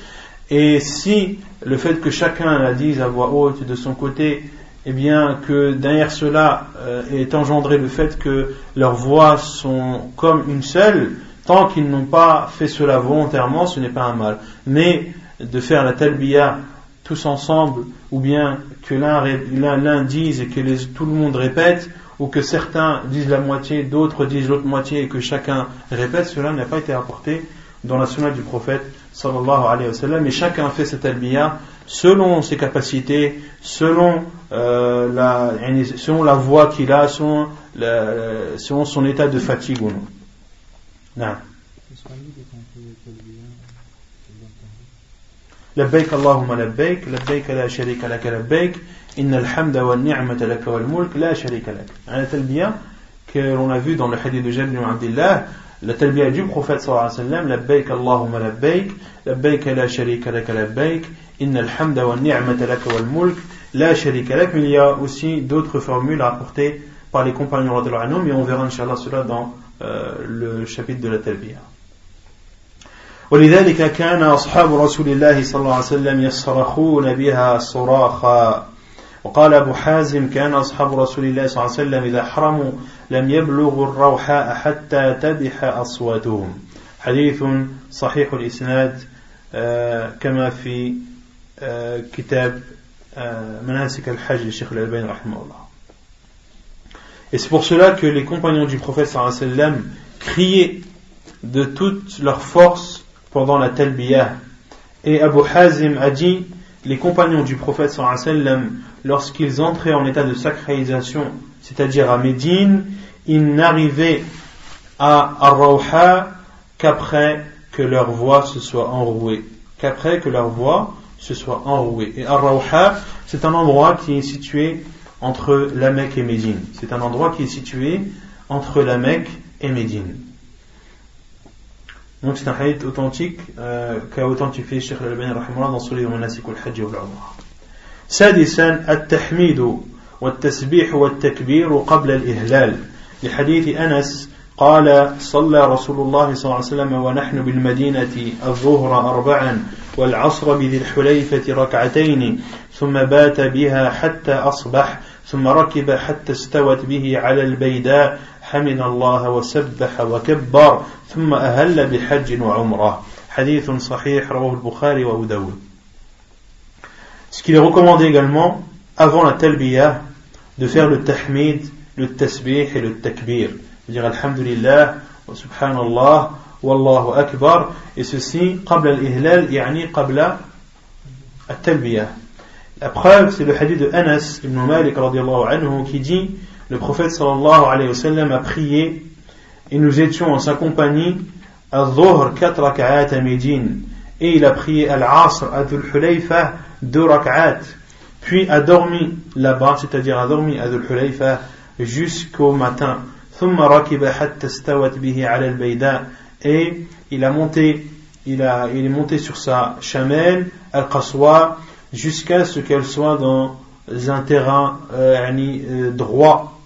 Et si le fait que chacun la dise à voix haute de son côté, eh bien que derrière cela euh, est engendré le fait que leurs voix sont comme une seule, tant qu'ils n'ont pas fait cela volontairement, ce n'est pas un mal. Mais de faire la talbiya tous ensemble, ou bien que l'un dise et que tout le monde répète, ou que certains disent la moitié, d'autres disent l'autre moitié et que chacun répète, cela n'a pas été apporté dans la sunna du prophète sallallahu alayhi wa sallam, et chacun fait cette albiya selon ses capacités, selon, euh, la, selon la voix qu'il a, selon, selon son état de fatigue ou non. نعم. لبيك اللهم لبيك لبيك لا شريك لك لبيك إن الحمد والنعمة لك والملك لا شريك لك. على تلبية كرونا في دون الحديث جابر عبد الله لتلبية جيب خفاة صلى الله عليه وسلم لبيك اللهم لبيك لبيك لا شريك لك لبيك إن الحمد والنعمة لك والملك لا شريك لك. من يا aussi d'autres formules apportées par les compagnons de l'Anoum et on verra inshallah cela dans le chapitre de la talbiya ولذلك كان أصحاب رسول الله صلى الله عليه وسلم يصرخون بها صراخا. وقال أبو حازم كان أصحاب رسول الله صلى الله عليه وسلم إذا حرموا لم يبلغوا الروحاء حتى تبح أصواتهم. حديث صحيح الإسناد كما في كتاب مناسك الحج للشيخ الألباني رحمه الله. Et c'est pour cela que les compagnons du prophète sallam criaient de toute leur force pendant la talbiyah. Et Abu Hazim a dit, les compagnons du prophète sallam lorsqu'ils entraient en état de sacralisation, c'est-à-dire à Médine, ils n'arrivaient à Ar-Rawha qu'après que leur voix se soit enrouée. Qu'après que leur voix se soit enrouée. Et Ar-Rawha, c'est un endroit qui est situé entre la Mecque et Médine. C'est un endroit qui est situé entre la Mecque et Médine. Donc c'est un hadith authentique euh, qu'a authentifié Sheikh Al-Albani dans son livre Manasik al-Hajj wa al-Umrah. سادسا التحميد والتسبيح والتكبير قبل الإهلال لحديث أنس قال صلى رسول الله صلى الله عليه وسلم ونحن بالمدينة الظهر أربعا والعصر بذي الحليفة ركعتين ثم بات بها حتى أصبح ثم ركب حتى استوت به على البيداء حمد الله وسبح وكبر ثم أهل بحج وعمرة حديث صحيح رواه البخاري وأبو داود Ce qu'il est recommandé également, avant la talbiyah, de faire le tahmid, le tasbih et le takbir. Dire Alhamdulillah, subhanallah, wallahu akbar, et ceci, qabla al-ihlal, yani qabla al-talbiyah. La preuve, c'est le hadith de Anas ibn Malik anhu, qui dit, le prophète sallallahu alayhi wa sallam a prié, et nous étions en sa compagnie, à dhuhr 4 raka'at à Médine, et il a prié al-asr à Dhul Hulayfa, deux rak'at, puis a dormi là-bas, c'est-à-dire a dormi à Dhul Hulayfa jusqu'au matin. Et il a monté il, a, il est monté sur sa chamelle al-Qaswa jusqu'à ce qu'elle soit dans un terrain euh, euh, droit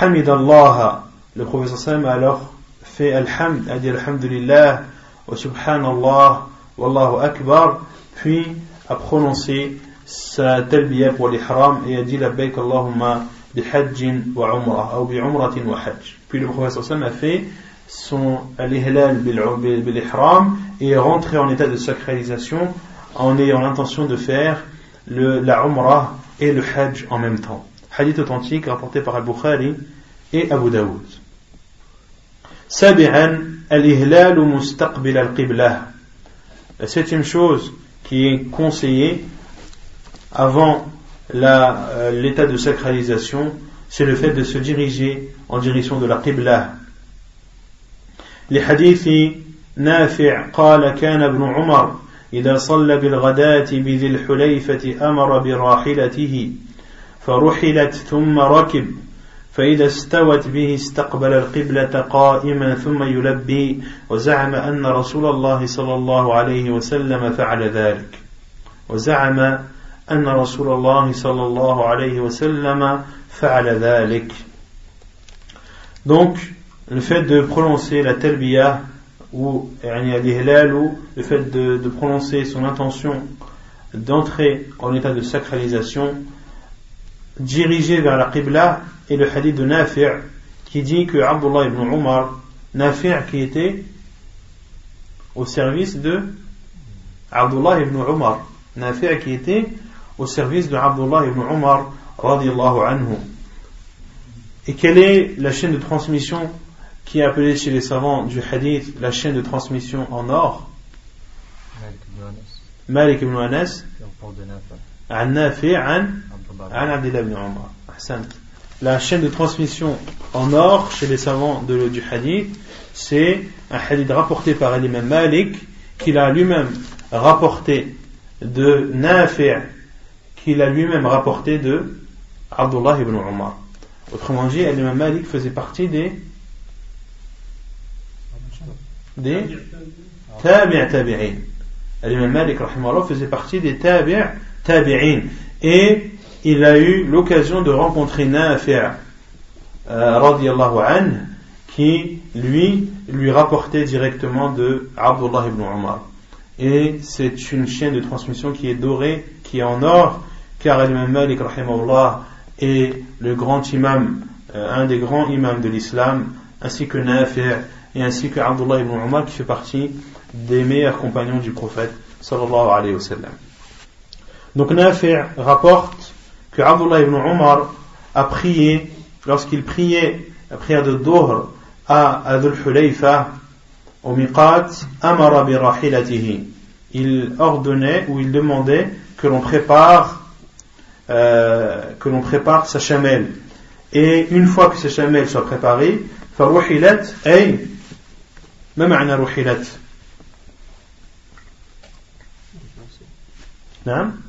Hamid Allah le professeur Sam a alors fait Alhamd a dit Alhamdulillah wa Subhanallah Wallahu Akbar puis a prononcé sa talbiya pour l'ihram et a dit la Allahumma bihajjin wa umrah ou bi umratin wa hajj. Puis le prophète sallam a fait son l'ihlal bil-ihram et est rentré en état de sacralisation en ayant l'intention de faire le, la umrah et le hajj en même temps. Hadith authentique rapporté par Al-Bukhari et Abu Daoud. سابعا الإهلال مستقبل القبلة La septième chose qui est conseillé avant euh, l'état de sacralisation, c'est le fait de se diriger en direction de la Qibla. لحديث نافع قال كان ابن عمر إذا صلى بالغداة بذي الحليفة أمر براحلته فرحلت ثم ركب فإذا استوت به استقبل القبلة قائما ثم يلبي وزعم أن رسول الله صلى الله عليه وسلم فعل ذلك. وزعم أن رسول الله صلى الله عليه وسلم فعل ذلك. Donc, le fait de prononcer la talbiya ou le fait de, prononcer son intention d'entrer en état de sacralisation dirigé vers la Qibla et le hadith de Nafi' qui dit que Abdullah ibn Umar Nafi' qui était au service de Abdullah ibn Umar. Nafi' qui était au service de Abdullah ibn Umar radiallahu anhu. Et quelle est la chaîne de transmission qui est appelée chez les savants du hadith la chaîne de transmission en or. Malik ibn Anas. An Nafi an Abdullah ibn Umar. La chaîne de transmission en or chez les savants du hadith, c'est un hadith rapporté par l'imam Malik, qu'il a lui-même rapporté de Nafi' qu'il a lui-même rapporté de Abdullah ibn Umar. Autrement dit, l'imam Malik faisait partie des des tabi' tabi'in l'imam Malik faisait partie des tabi' tabi'in et il a eu l'occasion de rencontrer Nafi' euh, radiallahu anhu qui lui lui rapportait directement de Abdullah ibn Umar. Et c'est une chaîne de transmission qui est dorée qui est en or car l'imam Malik rahimahullah est le grand imam euh, un des grands imams de l'islam ainsi que Nafi' et ainsi que Abdullah ibn Omar qui fait partie des meilleurs compagnons du prophète sallallahu alayhi wa sallam. Donc Nafi' rapporte que Abdullah ibn Omar a prié lorsqu'il priait la prière de Dhuhr à Adul Hulayfa au Miqat Amara bi rahilatihi il ordonnait ou il demandait que l'on prépare euh, que l'on prépare sa chamelle et une fois que sa chamelle soit préparée faruhilat ay ما معنى رحلت نعم؟,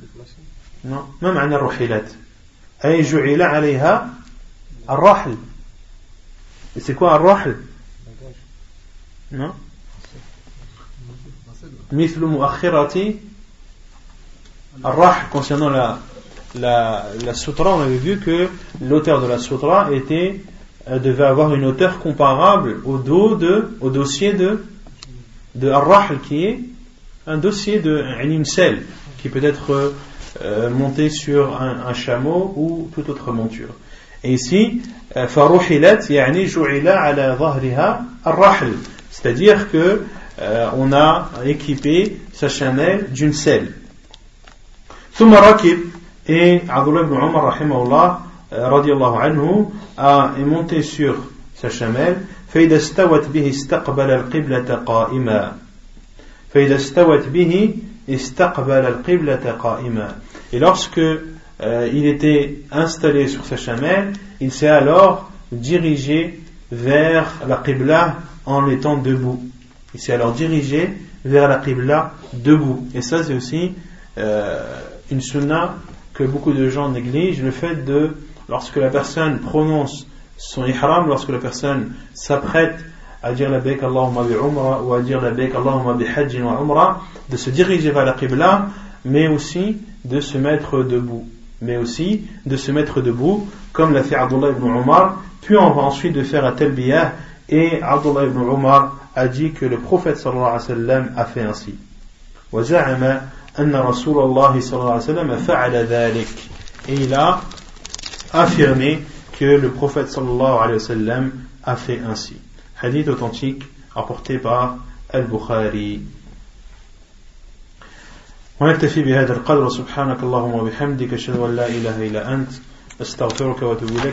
نعم؟ ما معنى رحلت أي جعل عليها الرحل. سيكوا الرحل مثل مؤخرة الرحل concernant la, la, la sutra. On avait vu que l'auteur de la sutra était Euh, devait avoir une hauteur comparable au, dos de, au dossier de, de Ar-Rahl, qui est un dossier de Inimsel, qui peut être euh, monté sur un, chameau ou toute autre monture. Et ici, euh, Farouhilat, yani Jou'ila ala Zahriha Ar-Rahl, c'est-à-dire que on a équipé sa chanelle d'une selle. Et Abdullah ibn Umar, rahimahullah, radiallahu anhu a, est monté sur sa chamelle فإذا استوت به استقبل القبلة قائما فإذا استوت به et lorsque euh, il était installé sur sa chamelle, il s'est alors dirigé vers la Qibla en étant debout. Il s'est alors dirigé vers la Qibla debout. Et ça, c'est aussi euh, une sunna que beaucoup de gens négligent, le fait de, lorsque la personne prononce son ihram, lorsque la personne s'apprête à dire la baik Allahumma bi umra ou à dire la baik Allahumma bi hajjin wa umra, de se diriger vers la Qibla, mais aussi de se mettre debout. Mais aussi de se mettre debout, comme l'a fait Abdullah ibn Umar, puis on va ensuite de faire un talbiyah, et Abdullah ibn Umar a dit que le prophète sallallahu alayhi wa sallam a fait ainsi. وزعم أن رسول الله صلى الله عليه وسلم فعل ذلك et il a affirmé que le prophète sallallahu alayhi wa sallam a fait ainsi hadith authentique apporté par Al-Bukhari ونكتفي بهذا القدر سبحانك اللهم وبحمدك اشهد ان لا اله الا انت استغفرك واتوب اليك